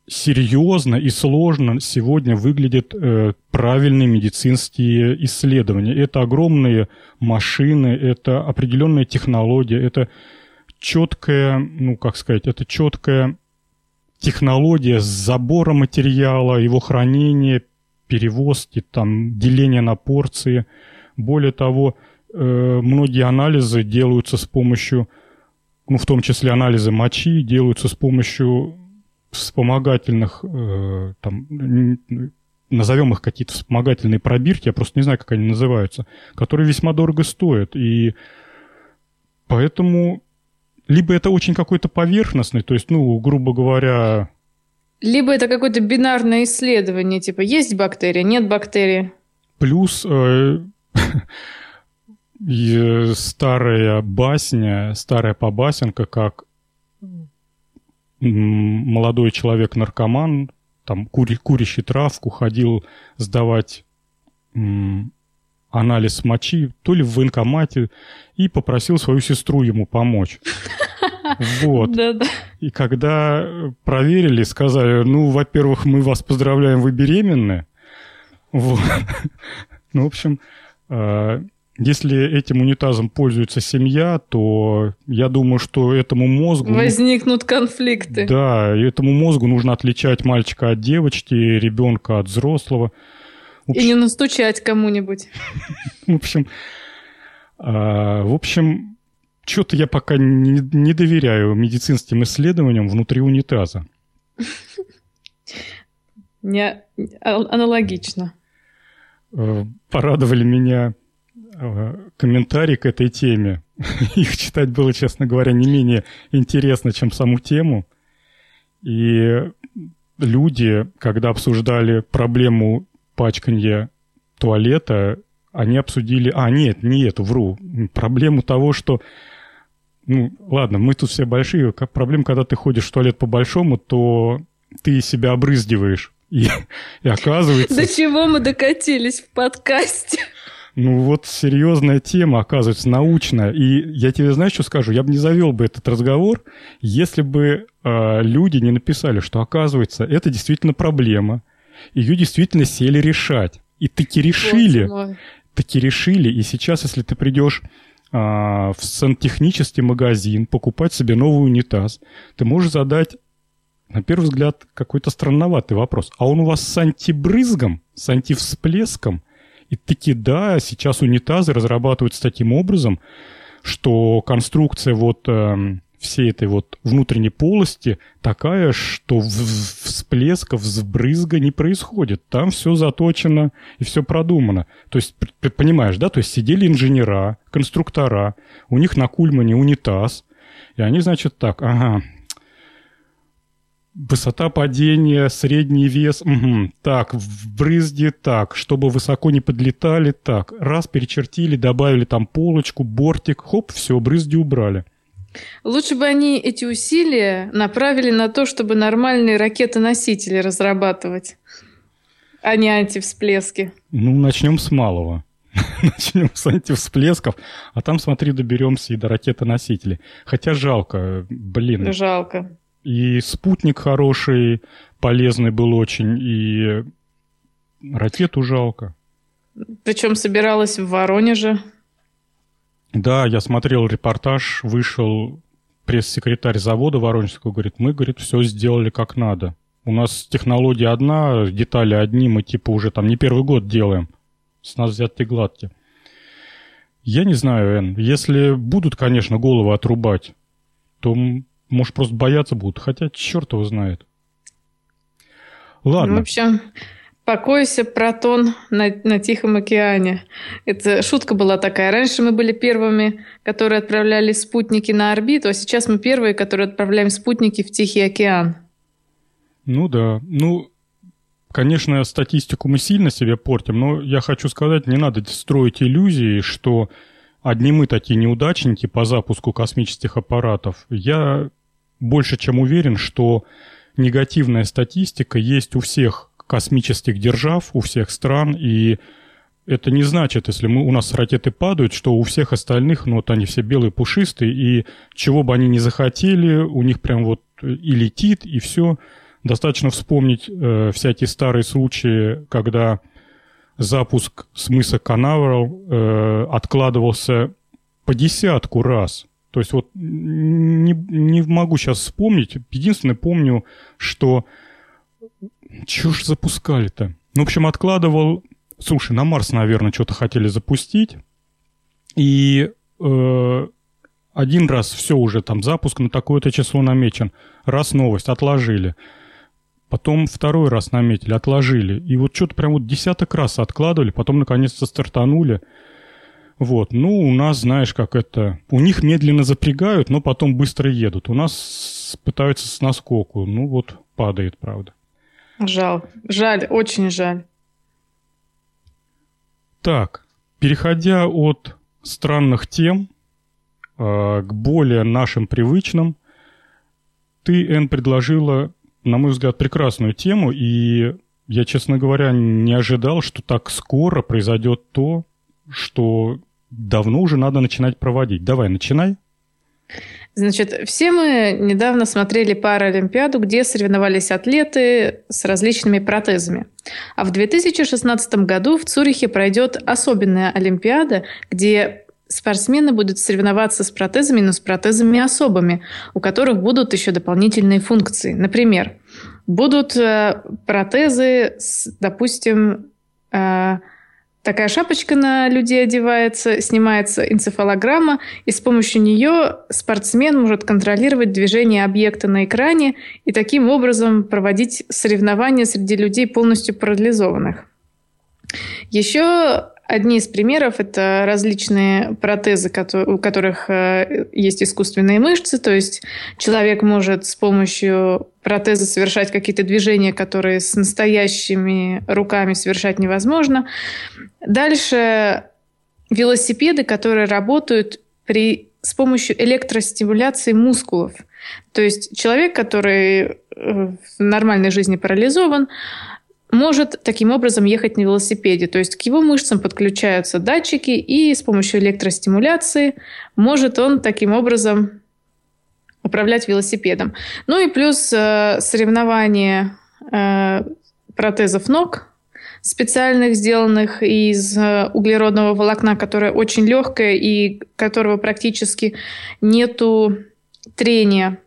серьезно и сложно сегодня выглядят э, правильные медицинские исследования. Это огромные машины, это определенная технология, это четкая, ну, как сказать, это четкая технология забора материала, его хранения, перевозки, там, деления на порции. Более того, э, многие анализы делаются с помощью, ну, в том числе анализы мочи, делаются с помощью вспомогательных, э, там, назовем их какие-то вспомогательные пробирки, я просто не знаю, как они называются, которые весьма дорого стоят. И поэтому либо это очень какой-то поверхностный, то есть, ну, грубо говоря... Либо это какое-то бинарное исследование, типа есть бактерия, нет бактерии. Плюс э, [laughs] старая басня, старая побасенка, как молодой человек-наркоман, там, кури, курящий травку, ходил сдавать анализ мочи, то ли в военкомате, и попросил свою сестру ему помочь. [laughs] Вот. И когда проверили, сказали, ну, во-первых, мы вас поздравляем, вы беременны. Вот. [laughs] Ну, в общем, э, если этим унитазом пользуется семья, то я думаю, что этому мозгу... Возникнут конфликты. Да, этому мозгу нужно отличать мальчика от девочки, ребенка от взрослого. И не настучать кому-нибудь. [laughs] В общем, а, в общем, что-то я пока не, не доверяю медицинским исследованиям внутри унитаза. Не аналогично. А, порадовали меня а, комментарии к этой теме. [laughs] Их читать было, честно говоря, не менее интересно, чем саму тему. И люди, когда обсуждали проблему пачканье туалета, они обсудили... А, нет, не эту, вру. Проблему того, что... Ну, ладно, мы тут все большие. Как проблема, когда ты ходишь в туалет по-большому, то ты себя обрызгиваешь. И, [laughs] и оказывается... До чего мы докатились в подкасте? Ну вот серьезная тема, оказывается, научная. И я тебе знаешь, что скажу? Я бы не завел бы этот разговор, если бы э, люди не написали, что, оказывается, это действительно проблема ее действительно сели решать. И таки решили. Таки решили. И сейчас, если ты придешь а, в сантехнический магазин, покупать себе новый унитаз, ты можешь задать, на первый взгляд, какой-то странноватый вопрос. А он у вас с антибрызгом, с антивсплеском? И таки да, сейчас унитазы разрабатываются таким образом, что конструкция вот э, всей этой вот внутренней полости такая, что всплесков, взбрызга не происходит. Там все заточено и все продумано. То есть, понимаешь, да? То есть сидели инженера, конструктора, у них на кульмане унитаз, и они, значит, так, ага, Высота падения, средний вес, угу. так, в брызге так, чтобы высоко не подлетали, так, раз перечертили, добавили там полочку, бортик, хоп, все, брызги убрали. Лучше бы они эти усилия направили на то, чтобы нормальные ракеты-носители разрабатывать, а не антивсплески. Ну, начнем с малого. [laughs] начнем с антивсплесков, а там, смотри, доберемся и до ракеты-носителей. Хотя жалко, блин. Жалко. И спутник хороший, полезный был очень, и ракету жалко. Причем собиралась в Воронеже. Да, я смотрел репортаж, вышел пресс-секретарь завода Воронежского, говорит, мы, говорит, все сделали как надо. У нас технология одна, детали одни, мы типа уже там не первый год делаем. С нас взятки гладкие. Я не знаю, Эн, если будут, конечно, головы отрубать, то, может, просто бояться будут, хотя черт его знает. Ладно. Ну, в общем, Покойся, протон на, на Тихом океане. Это шутка была такая. Раньше мы были первыми, которые отправляли спутники на орбиту, а сейчас мы первые, которые отправляем спутники в Тихий океан. Ну да. Ну, конечно, статистику мы сильно себе портим, но я хочу сказать, не надо строить иллюзии, что одни мы такие неудачники по запуску космических аппаратов. Я больше чем уверен, что негативная статистика есть у всех космических держав у всех стран, и это не значит, если мы, у нас ракеты падают, что у всех остальных, ну вот они все белые, пушистые, и чего бы они ни захотели, у них прям вот и летит, и все. Достаточно вспомнить э, всякие старые случаи, когда запуск с мыса Канаверал э, откладывался по десятку раз. То есть вот не, не могу сейчас вспомнить. Единственное, помню, что чего ж запускали-то? Ну, в общем, откладывал... Слушай, на Марс, наверное, что-то хотели запустить. И э, один раз все уже там запуск на такое-то число намечен. Раз новость, отложили. Потом второй раз наметили, отложили. И вот что-то прям вот десяток раз откладывали, потом наконец-то стартанули. Вот, ну, у нас, знаешь, как это... У них медленно запрягают, но потом быстро едут. У нас пытаются с наскоку. Ну, вот падает, правда. Жаль, жаль, очень жаль. Так, переходя от странных тем э, к более нашим привычным, ты, Эн, предложила, на мой взгляд, прекрасную тему, и я, честно говоря, не ожидал, что так скоро произойдет то, что давно уже надо начинать проводить. Давай, начинай. Значит, все мы недавно смотрели Паралимпиаду, где соревновались атлеты с различными протезами. А в 2016 году в Цюрихе пройдет особенная Олимпиада, где спортсмены будут соревноваться с протезами, но с протезами особыми, у которых будут еще дополнительные функции. Например, будут э, протезы, с, допустим, э, Такая шапочка на людей одевается, снимается энцефалограмма, и с помощью нее спортсмен может контролировать движение объекта на экране и таким образом проводить соревнования среди людей полностью парализованных. Еще Одни из примеров – это различные протезы, у которых э, есть искусственные мышцы, то есть человек может с помощью протеза совершать какие-то движения, которые с настоящими руками совершать невозможно. Дальше велосипеды, которые работают при, с помощью электростимуляции мускулов. То есть человек, который э, в нормальной жизни парализован, может таким образом ехать на велосипеде. То есть к его мышцам подключаются датчики, и с помощью электростимуляции может он таким образом управлять велосипедом. Ну и плюс э, соревнования э, протезов ног специальных, сделанных из э, углеродного волокна, которое очень легкое и которого практически нету трения.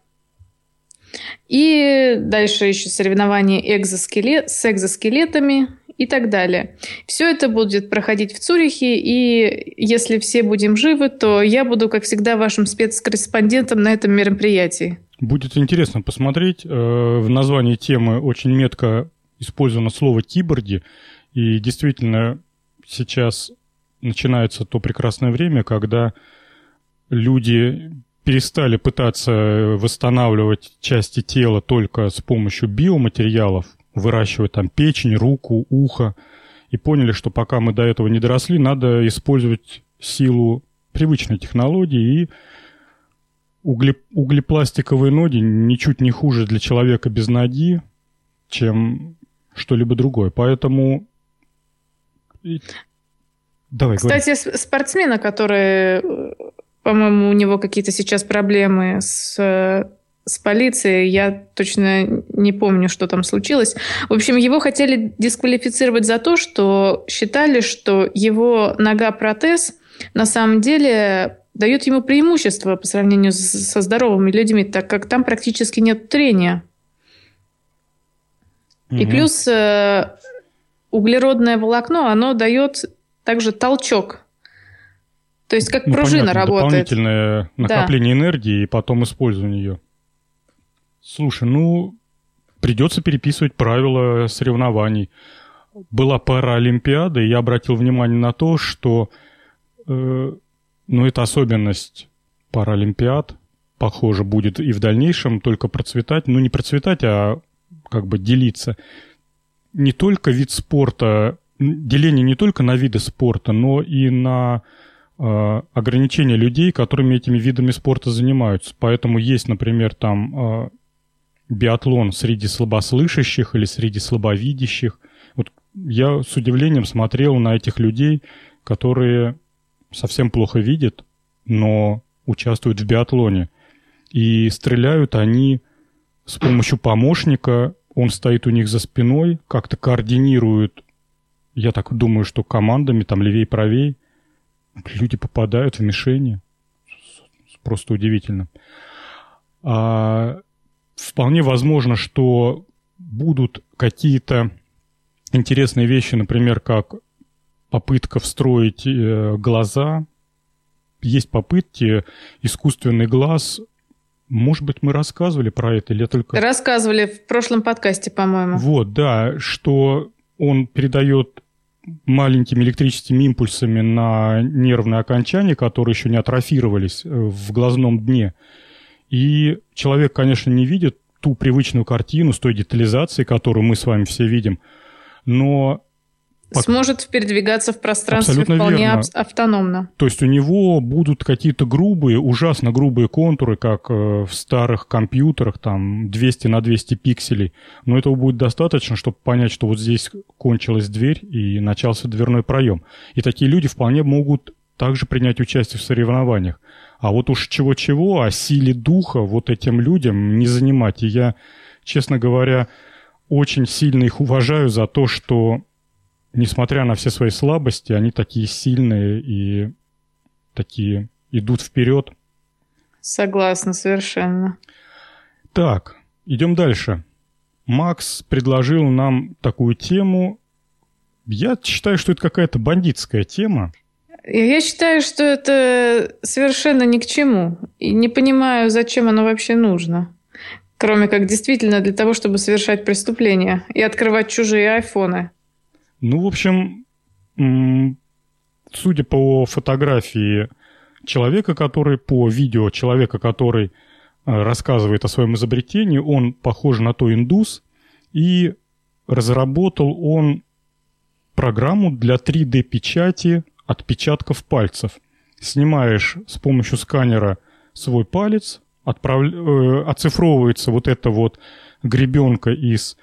И дальше еще соревнования экзоскелет, с экзоскелетами и так далее. Все это будет проходить в Цюрихе, и если все будем живы, то я буду, как всегда, вашим спецкорреспондентом на этом мероприятии. Будет интересно посмотреть. Э, в названии темы очень метко использовано слово «киборги», и действительно сейчас начинается то прекрасное время, когда люди перестали пытаться восстанавливать части тела только с помощью биоматериалов, выращивать там печень, руку, ухо, и поняли, что пока мы до этого не доросли, надо использовать силу привычной технологии и угле, углепластиковые ноги ничуть не хуже для человека без ноги, чем что-либо другое. Поэтому... Давай, Кстати, говори. спортсмена, который, по-моему, у него какие-то сейчас проблемы с с полицией. Я точно не помню, что там случилось. В общем, его хотели дисквалифицировать за то, что считали, что его нога-протез на самом деле дает ему преимущество по сравнению со здоровыми людьми, так как там практически нет трения. Угу. И плюс э, углеродное волокно, оно дает также толчок. То есть как ну, пружина понятно, работает. Дополнительное накопление да. энергии и потом использование ее. Слушай, ну, придется переписывать правила соревнований. Была Паралимпиада, и я обратил внимание на то, что, э, ну, это особенность Паралимпиад, похоже, будет и в дальнейшем только процветать, ну, не процветать, а как бы делиться. Не только вид спорта, деление не только на виды спорта, но и на э, ограничения людей, которыми этими видами спорта занимаются. Поэтому есть, например, там э, биатлон среди слабослышащих или среди слабовидящих. Вот я с удивлением смотрел на этих людей, которые совсем плохо видят, но участвуют в биатлоне. И стреляют они с помощью помощника, он стоит у них за спиной, как-то координирует, я так думаю, что командами, там левей-правей, люди попадают в мишени. Просто удивительно. А вполне возможно, что будут какие-то интересные вещи, например, как попытка встроить э, глаза. Есть попытки искусственный глаз. Может быть, мы рассказывали про это или только... Рассказывали в прошлом подкасте, по-моему. Вот, да, что он передает маленькими электрическими импульсами на нервные окончания, которые еще не атрофировались э, в глазном дне. И человек, конечно, не видит ту привычную картину с той детализацией, которую мы с вами все видим, но сможет передвигаться в пространстве Абсолютно вполне верно. автономно. То есть у него будут какие-то грубые, ужасно грубые контуры, как э, в старых компьютерах, там 200 на 200 пикселей. Но этого будет достаточно, чтобы понять, что вот здесь кончилась дверь и начался дверной проем. И такие люди вполне могут также принять участие в соревнованиях. А вот уж чего-чего, а силе духа вот этим людям не занимать. И я, честно говоря, очень сильно их уважаю за то, что, несмотря на все свои слабости, они такие сильные и такие идут вперед. Согласна, совершенно. Так, идем дальше. Макс предложил нам такую тему. Я считаю, что это какая-то бандитская тема. Я считаю, что это совершенно ни к чему. И не понимаю, зачем оно вообще нужно. Кроме как действительно для того, чтобы совершать преступления и открывать чужие айфоны. Ну, в общем, судя по фотографии человека, который, по видео человека, который э, рассказывает о своем изобретении, он похож на то индус, и разработал он программу для 3D-печати отпечатков пальцев. Снимаешь с помощью сканера свой палец, отправ... э, оцифровывается вот эта вот гребенка из...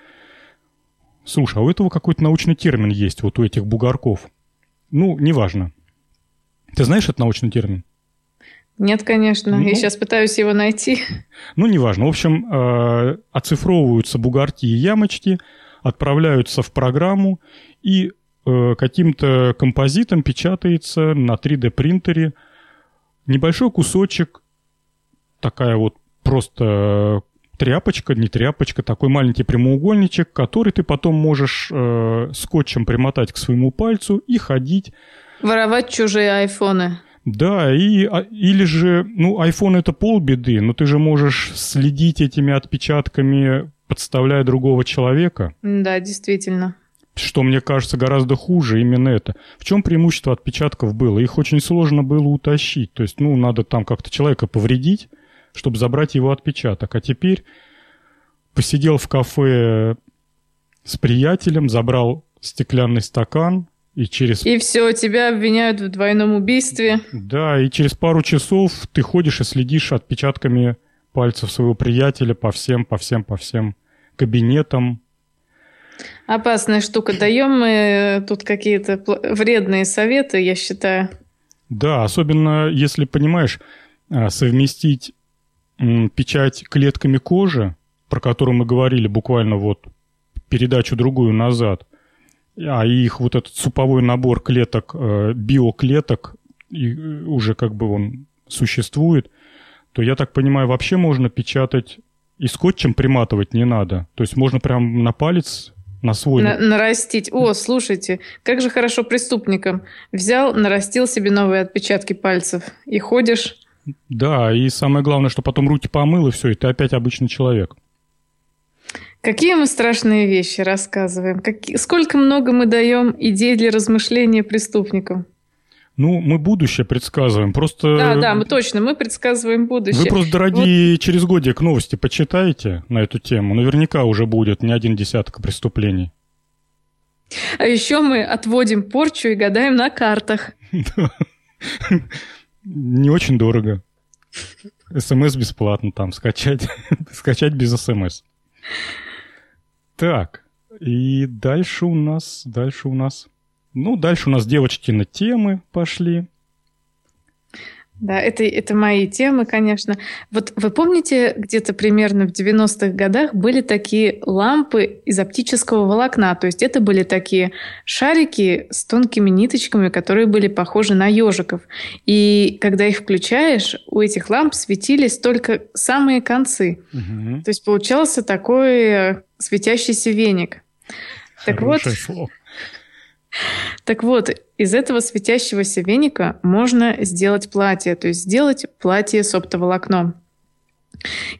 Слушай, а у этого какой-то научный термин есть, вот у этих бугорков. Ну, неважно. Ты знаешь этот научный термин? Нет, конечно. Ну, Я сейчас пытаюсь его найти. Ну, неважно. В общем, э, оцифровываются бугорки и ямочки, отправляются в программу и э, каким-то композитом печатается на 3D принтере небольшой кусочек, такая вот просто тряпочка, не тряпочка, такой маленький прямоугольничек, который ты потом можешь э, скотчем примотать к своему пальцу и ходить. Воровать чужие айфоны. Да, и, а, или же, ну, iPhone это полбеды, но ты же можешь следить этими отпечатками, подставляя другого человека. Да, действительно. Что мне кажется гораздо хуже именно это. В чем преимущество отпечатков было? Их очень сложно было утащить. То есть, ну, надо там как-то человека повредить, чтобы забрать его отпечаток. А теперь посидел в кафе с приятелем, забрал стеклянный стакан, и через... И все, тебя обвиняют в двойном убийстве. Да, и через пару часов ты ходишь и следишь отпечатками пальцев своего приятеля по всем, по всем, по всем кабинетам. Опасная штука. Даем мы тут какие-то вредные советы, я считаю. Да, особенно если, понимаешь, а, совместить печать клетками кожи, про которую мы говорили буквально вот передачу другую назад – а их вот этот суповой набор клеток, э, биоклеток, и э, уже как бы он существует, то, я так понимаю, вообще можно печатать и скотчем приматывать не надо. То есть можно прям на палец на свой... На, нарастить. О, слушайте, как же хорошо преступникам. Взял, нарастил себе новые отпечатки пальцев и ходишь... Да, и самое главное, что потом руки помыл, и все, и ты опять обычный человек. Какие мы страшные вещи рассказываем? Как... Сколько много мы даем идей для размышления преступникам? Ну, мы будущее предсказываем. Просто... Да, да, мы точно, мы предсказываем будущее. Вы просто, дорогие, вот... через годик новости почитаете на эту тему. Наверняка уже будет не один десяток преступлений. А еще мы отводим порчу и гадаем на картах. [laughs] Не очень дорого. СМС бесплатно там скачать. [laughs] Скачать без СМС. Так, и дальше у нас, дальше у нас, ну, дальше у нас девочки на темы пошли. Да, это, это мои темы, конечно. Вот вы помните, где-то примерно в 90-х годах были такие лампы из оптического волокна. То есть это были такие шарики с тонкими ниточками, которые были похожи на ежиков. И когда их включаешь, у этих ламп светились только самые концы. Угу. То есть получался такой светящийся веник. Так вот, слово. Так вот, из этого светящегося веника можно сделать платье, то есть сделать платье с оптоволокном.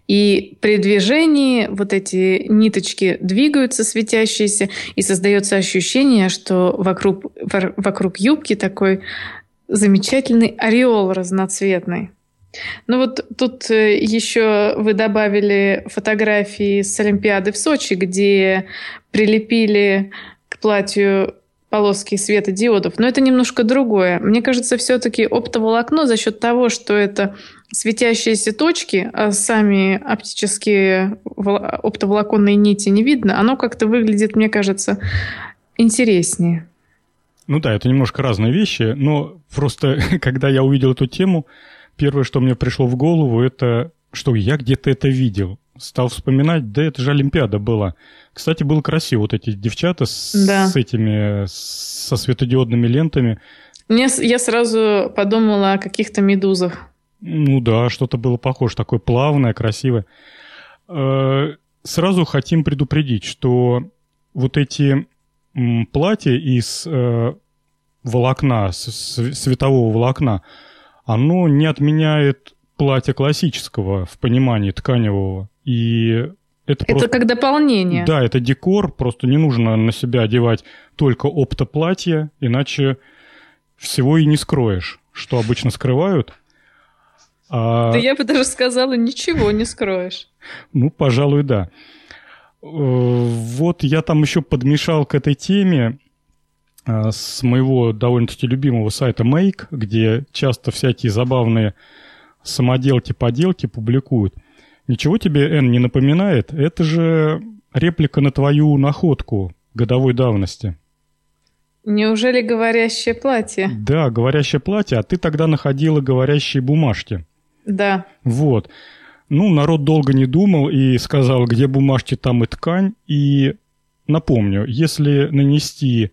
И при движении вот эти ниточки двигаются светящиеся, и создается ощущение, что вокруг, вокруг юбки такой замечательный ореол разноцветный. Ну вот тут э, еще вы добавили фотографии с Олимпиады в Сочи, где прилепили к платью полоски светодиодов, но это немножко другое. Мне кажется, все-таки оптоволокно за счет того, что это светящиеся точки, а сами оптические оптоволоконные нити не видно, оно как-то выглядит, мне кажется, интереснее. Ну да, это немножко разные вещи, но просто [laughs] когда я увидел эту тему, первое, что мне пришло в голову, это что я где-то это видел. Стал вспоминать, да это же Олимпиада была. Кстати, было красиво, вот эти девчата с, да. с этими, со светодиодными лентами. Мне, я сразу подумала о каких-то медузах. Ну да, что-то было похоже, такое плавное, красивое. Э, сразу хотим предупредить, что вот эти платья из э, волокна, светового волокна, оно не отменяет платья классического в понимании тканевого. И это, это просто... как дополнение. Да, это декор, просто не нужно на себя одевать только оптоплатье, иначе всего и не скроешь, что обычно скрывают. А... Да я бы даже сказала, ничего не скроешь. Ну, пожалуй, да. Э, вот я там еще подмешал к этой теме э, с моего довольно-таки любимого сайта Make, где часто всякие забавные самоделки-поделки публикуют – Ничего тебе, Н, не напоминает? Это же реплика на твою находку годовой давности. Неужели говорящее платье? Да, говорящее платье, а ты тогда находила говорящие бумажки. Да. Вот. Ну, народ долго не думал и сказал, где бумажки, там и ткань. И напомню, если нанести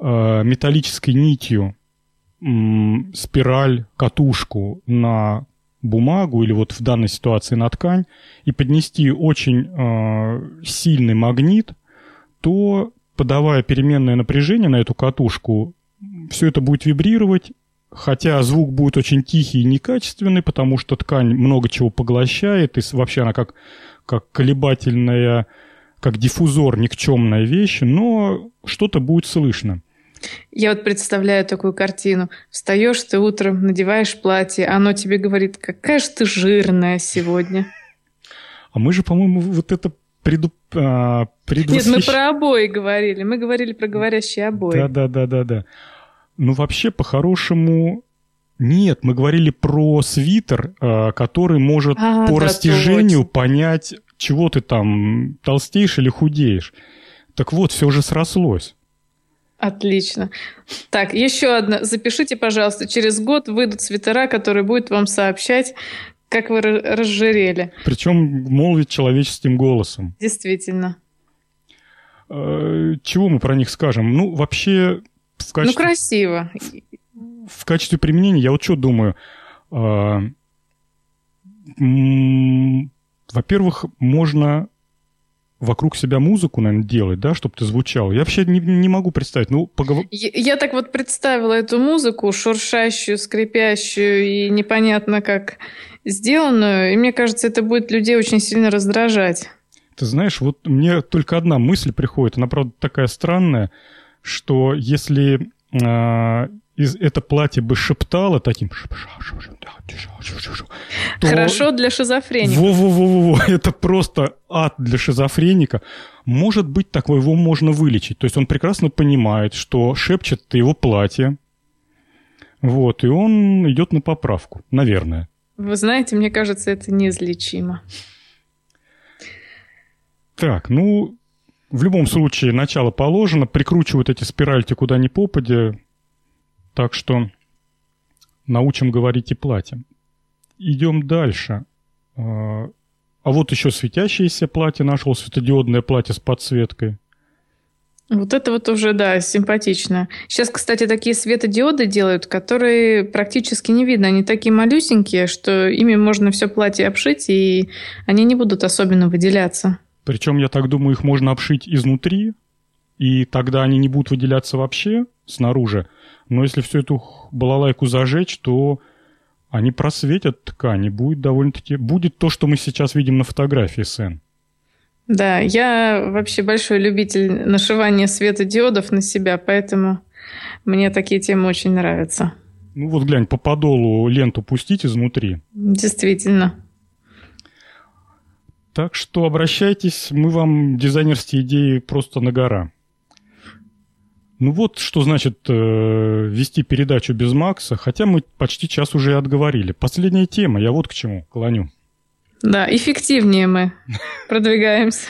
э, металлической нитью спираль, катушку на бумагу или вот в данной ситуации на ткань и поднести очень э, сильный магнит, то подавая переменное напряжение на эту катушку, все это будет вибрировать, хотя звук будет очень тихий и некачественный, потому что ткань много чего поглощает, и вообще она как, как колебательная, как диффузор никчемная вещь, но что-то будет слышно. Я вот представляю такую картину. Встаешь ты утром, надеваешь платье, а оно тебе говорит, какая же ты жирная сегодня. А мы же, по-моему, вот это преду, а, предвосхищ... Нет, мы про обои говорили. Мы говорили про говорящие обои. Да-да-да-да-да. Ну, вообще, по-хорошему, нет, мы говорили про свитер, а, который может а, по да, растяжению точно. понять, чего ты там толстеешь или худеешь. Так вот, все же срослось. Отлично. Так, еще одна. Запишите, пожалуйста. Через год выйдут свитера, которые будут вам сообщать, как вы разжирели. Причем молвит человеческим голосом. Действительно. Э, чего мы про них скажем? Ну, вообще... В качестве, ну, красиво. В, в качестве применения я вот что думаю. Э, во-первых, можно вокруг себя музыку, наверное, делать, да, чтобы ты звучал. Я вообще не, не могу представить. Ну, поговор... я, я так вот представила эту музыку, шуршащую, скрипящую и непонятно как сделанную, и мне кажется, это будет людей очень сильно раздражать. Ты знаешь, вот мне только одна мысль приходит, она, правда, такая странная, что если э, из, это платье бы шептало таким... То... Хорошо для шизофреника. Во-во-во-во, [laughs] это просто ад для шизофреника. Может быть, такого его можно вылечить. То есть он прекрасно понимает, что шепчет его платье, вот, и он идет на поправку, наверное. Вы знаете, мне кажется, это неизлечимо. Так, ну, в любом случае, начало положено, прикручивают эти спиральки куда ни попадя, так что научим говорить и платьем. Идем дальше. А, а вот еще светящееся платье нашел, светодиодное платье с подсветкой. Вот это вот уже, да, симпатично. Сейчас, кстати, такие светодиоды делают, которые практически не видно. Они такие малюсенькие, что ими можно все платье обшить, и они не будут особенно выделяться. Причем, я так думаю, их можно обшить изнутри, и тогда они не будут выделяться вообще снаружи. Но если всю эту балалайку зажечь, то они просветят ткани. Будет довольно-таки... Будет то, что мы сейчас видим на фотографии, Сэн. Да, я вообще большой любитель нашивания светодиодов на себя, поэтому мне такие темы очень нравятся. Ну вот глянь, по подолу ленту пустить изнутри. Действительно. Так что обращайтесь, мы вам дизайнерские идеи просто на гора. Ну вот, что значит э, вести передачу без Макса, хотя мы почти час уже отговорили. Последняя тема, я вот к чему клоню. Да, эффективнее мы [laughs] продвигаемся.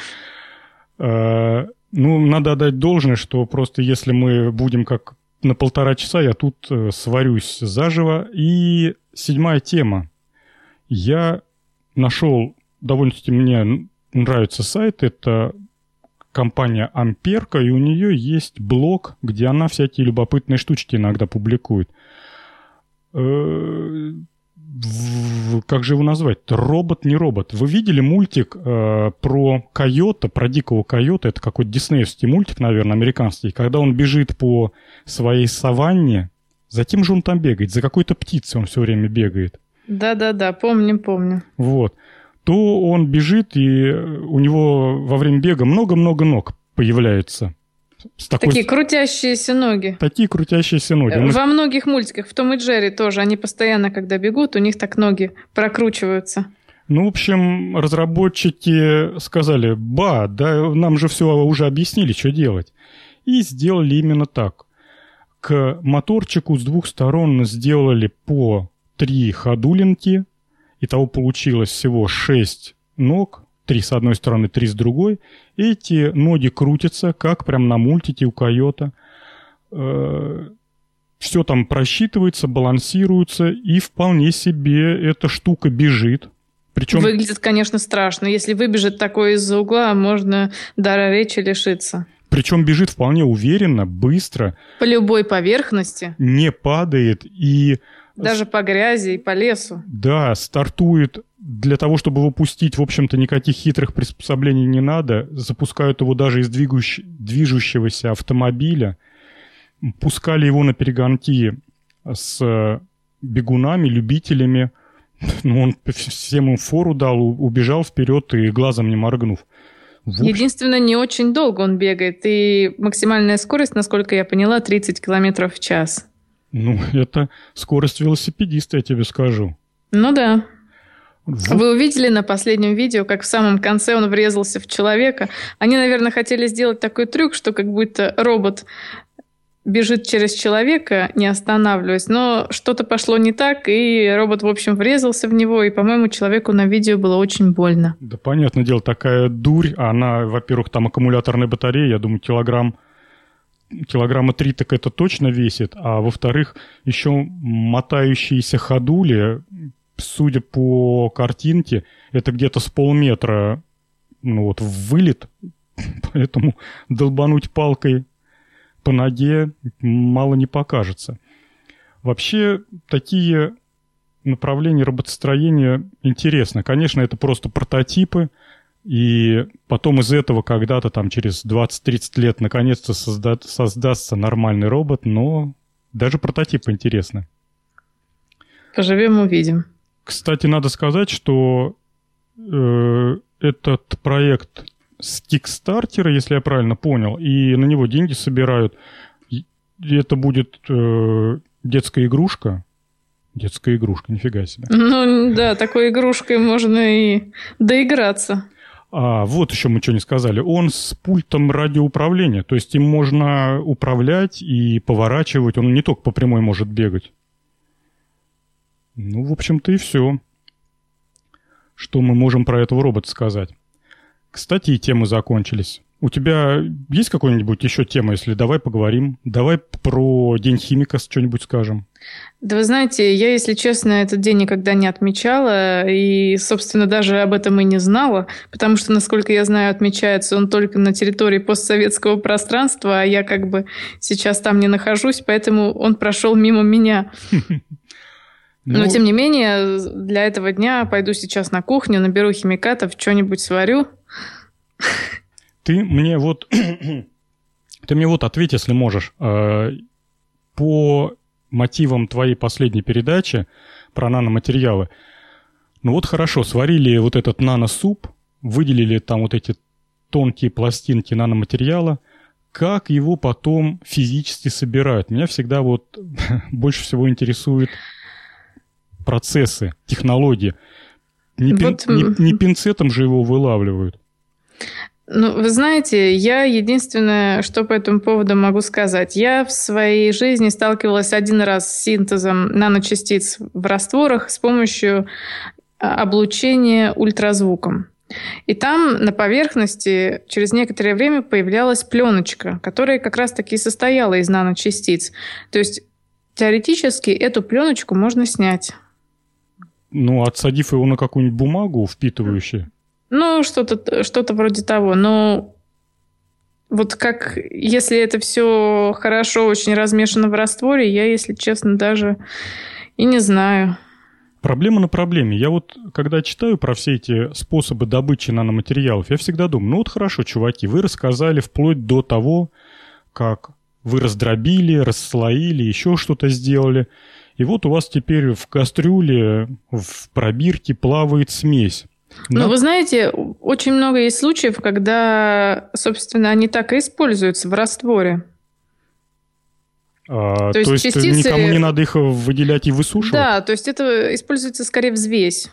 Э, ну, надо отдать должное, что просто если мы будем как на полтора часа, я тут э, сварюсь заживо. И седьмая тема. Я нашел, довольно-таки мне нравится сайт, это компания Амперка, и у нее есть блог, где она всякие любопытные штучки иногда публикует. Э, как же его назвать? Робот, не робот. Вы видели мультик э, про койота, про дикого койота? Это какой-то диснеевский мультик, наверное, американский. Когда он бежит по своей саванне, затем же он там бегает. За какой-то птицей он все время бегает. Да-да-да, помню, помню. Вот то он бежит, и у него во время бега много-много ног появляется. С такой... Такие крутящиеся ноги. Такие крутящиеся ноги. Во многих мультиках, в Том и Джерри тоже, они постоянно, когда бегут, у них так ноги прокручиваются. Ну, в общем, разработчики сказали, ба, да нам же все уже объяснили, что делать. И сделали именно так. К моторчику с двух сторон сделали по три ходулинки, Итого получилось всего 6 ног, три с одной стороны, три с другой. Эти ноги крутятся, как прям на мультике у койота. Э, Все там просчитывается, балансируется, и вполне себе эта штука бежит. Причем... Выглядит, конечно, страшно. Если выбежит такой из-за угла, можно дара речи лишиться. причем бежит вполне уверенно, быстро. По любой поверхности. Не падает и... Даже по грязи и по лесу. Да, стартует для того, чтобы выпустить, в общем-то, никаких хитрых приспособлений не надо. Запускают его даже из двигущ... движущегося автомобиля. Пускали его на перегонки с бегунами, любителями. Ну, он всем им фору дал, убежал вперед и глазом не моргнув. Общем... Единственное, не очень долго он бегает, и максимальная скорость, насколько я поняла, 30 километров в час. Ну, [laughs] это скорость велосипедиста, я тебе скажу. Ну да. Вот. Вы увидели на последнем видео, как в самом конце он врезался в человека. Они, наверное, хотели сделать такой трюк, что как будто робот бежит через человека, не останавливаясь, но что-то пошло не так, и робот, в общем, врезался в него, и, по-моему, человеку на видео было очень больно. Да, понятное дело, такая дурь, она, во-первых, там аккумуляторная батарея, я думаю, килограмм килограмма три так это точно весит, а во-вторых, еще мотающиеся ходули, судя по картинке, это где-то с полметра ну вот, вылет, поэтому долбануть палкой по ноге мало не покажется. Вообще, такие направления роботостроения интересны. Конечно, это просто прототипы, и потом из этого когда-то там через 20-30 лет наконец-то созда- создастся нормальный робот, но даже прототипы интересны. Поживем, увидим. Кстати, надо сказать, что э, этот проект с Кикстартера, если я правильно понял, и на него деньги собирают. Это будет э, детская игрушка. Детская игрушка, нифига себе. Ну да, такой игрушкой можно и доиграться. А, вот еще мы что не сказали. Он с пультом радиоуправления. То есть им можно управлять и поворачивать. Он не только по прямой может бегать. Ну, в общем-то, и все. Что мы можем про этого робота сказать? Кстати, и темы закончились. У тебя есть какая-нибудь еще тема, если давай поговорим? Давай про День химика что-нибудь скажем. Да вы знаете, я, если честно, этот день никогда не отмечала и, собственно, даже об этом и не знала, потому что, насколько я знаю, отмечается он только на территории постсоветского пространства, а я как бы сейчас там не нахожусь, поэтому он прошел мимо меня. [laughs] Но, ну, тем не менее, для этого дня пойду сейчас на кухню, наберу химикатов, что-нибудь сварю. Ты мне вот... [clears throat] Ты мне вот ответь, если можешь. Э, по мотивам твоей последней передачи про наноматериалы. Ну вот хорошо, сварили вот этот наносуп, выделили там вот эти тонкие пластинки наноматериала. Как его потом физически собирают? Меня всегда вот [laughs] больше всего интересует процессы, технологии. Не, вот... пин, не, не пинцетом же его вылавливают. Ну, вы знаете, я единственное, что по этому поводу могу сказать. Я в своей жизни сталкивалась один раз с синтезом наночастиц в растворах с помощью а, облучения ультразвуком. И там на поверхности через некоторое время появлялась пленочка, которая как раз-таки состояла из наночастиц. То есть теоретически эту пленочку можно снять. Ну, отсадив его на какую-нибудь бумагу впитывающую. Ну, что-то что вроде того. Но вот как, если это все хорошо, очень размешано в растворе, я, если честно, даже и не знаю. Проблема на проблеме. Я вот, когда читаю про все эти способы добычи наноматериалов, я всегда думаю, ну вот хорошо, чуваки, вы рассказали вплоть до того, как вы раздробили, расслоили, еще что-то сделали. И вот у вас теперь в кастрюле, в пробирке плавает смесь. Но... Ну, вы знаете, очень много есть случаев, когда, собственно, они так и используются в растворе. А, то, есть, то есть частицы... никому не надо их выделять и высушивать? Да, то есть это используется скорее взвесь.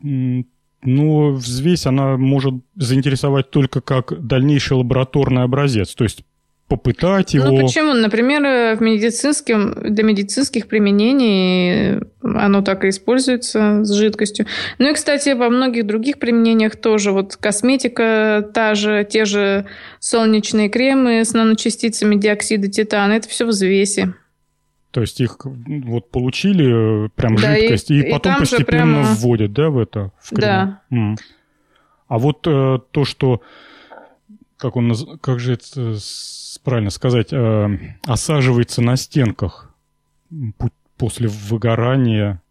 Ну, взвесь, она может заинтересовать только как дальнейший лабораторный образец. То есть попытать его. Ну почему? Например, э, в медицинском, для медицинских применений оно так и используется с жидкостью. Ну и, кстати, во многих других применениях тоже. Вот косметика та же, те же солнечные кремы с наночастицами диоксида титана. Это все в взвесе. То есть их вот получили э, прям да, жидкость и, и потом постепенно прямо... вводят, да, в это? В крем. Да. М. А вот э, то, что как он, как же это правильно сказать, э, осаживается на стенках после выгорания.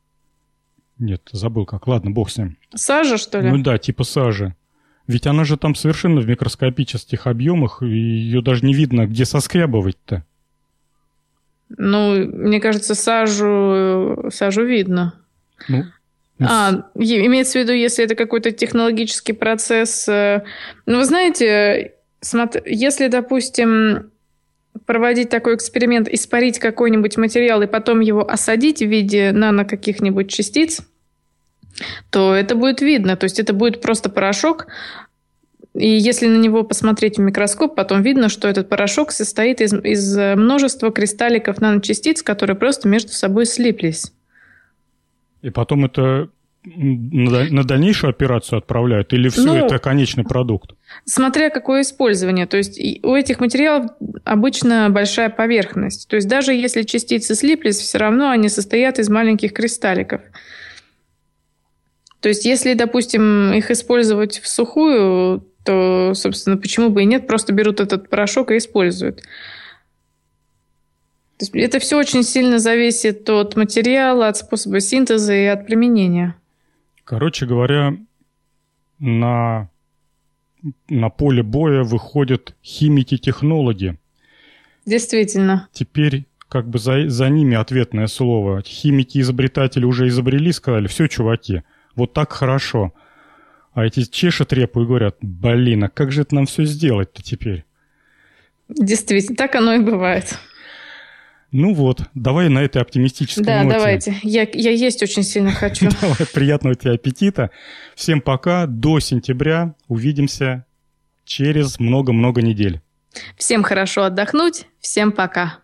Нет, забыл как. Ладно, бог с ним. Сажа, что ли? Ну да, типа сажи. Ведь она же там совершенно в микроскопических объемах, и ее даже не видно, где соскребывать-то. Ну, мне кажется, сажу, сажу видно. Ну, ну а, имеется в виду, если это какой-то технологический процесс. Э, ну, вы знаете, если, допустим, проводить такой эксперимент, испарить какой-нибудь материал и потом его осадить в виде нано каких-нибудь частиц, то это будет видно. То есть это будет просто порошок, и если на него посмотреть в микроскоп, потом видно, что этот порошок состоит из, из множества кристалликов наночастиц, которые просто между собой слиплись. И потом это на дальнейшую операцию отправляют или все ну, это конечный продукт? Смотря какое использование. То есть у этих материалов обычно большая поверхность. То есть даже если частицы слиплись, все равно они состоят из маленьких кристалликов. То есть если, допустим, их использовать в сухую, то, собственно, почему бы и нет, просто берут этот порошок и используют. То есть это все очень сильно зависит от материала, от способа синтеза и от применения. Короче говоря, на, на поле боя выходят химики-технологи. Действительно. Теперь как бы за, за ними ответное слово. Химики-изобретатели уже изобрели, сказали, все, чуваки, вот так хорошо. А эти чешут репу и говорят, блин, а как же это нам все сделать-то теперь? Действительно, так оно и бывает. Ну вот, давай на этой оптимистической да, ноте. Да, давайте. Я, я есть очень сильно хочу. [laughs] Давай, приятного тебе аппетита. Всем пока. До сентября. Увидимся через много-много недель. Всем хорошо отдохнуть. Всем пока.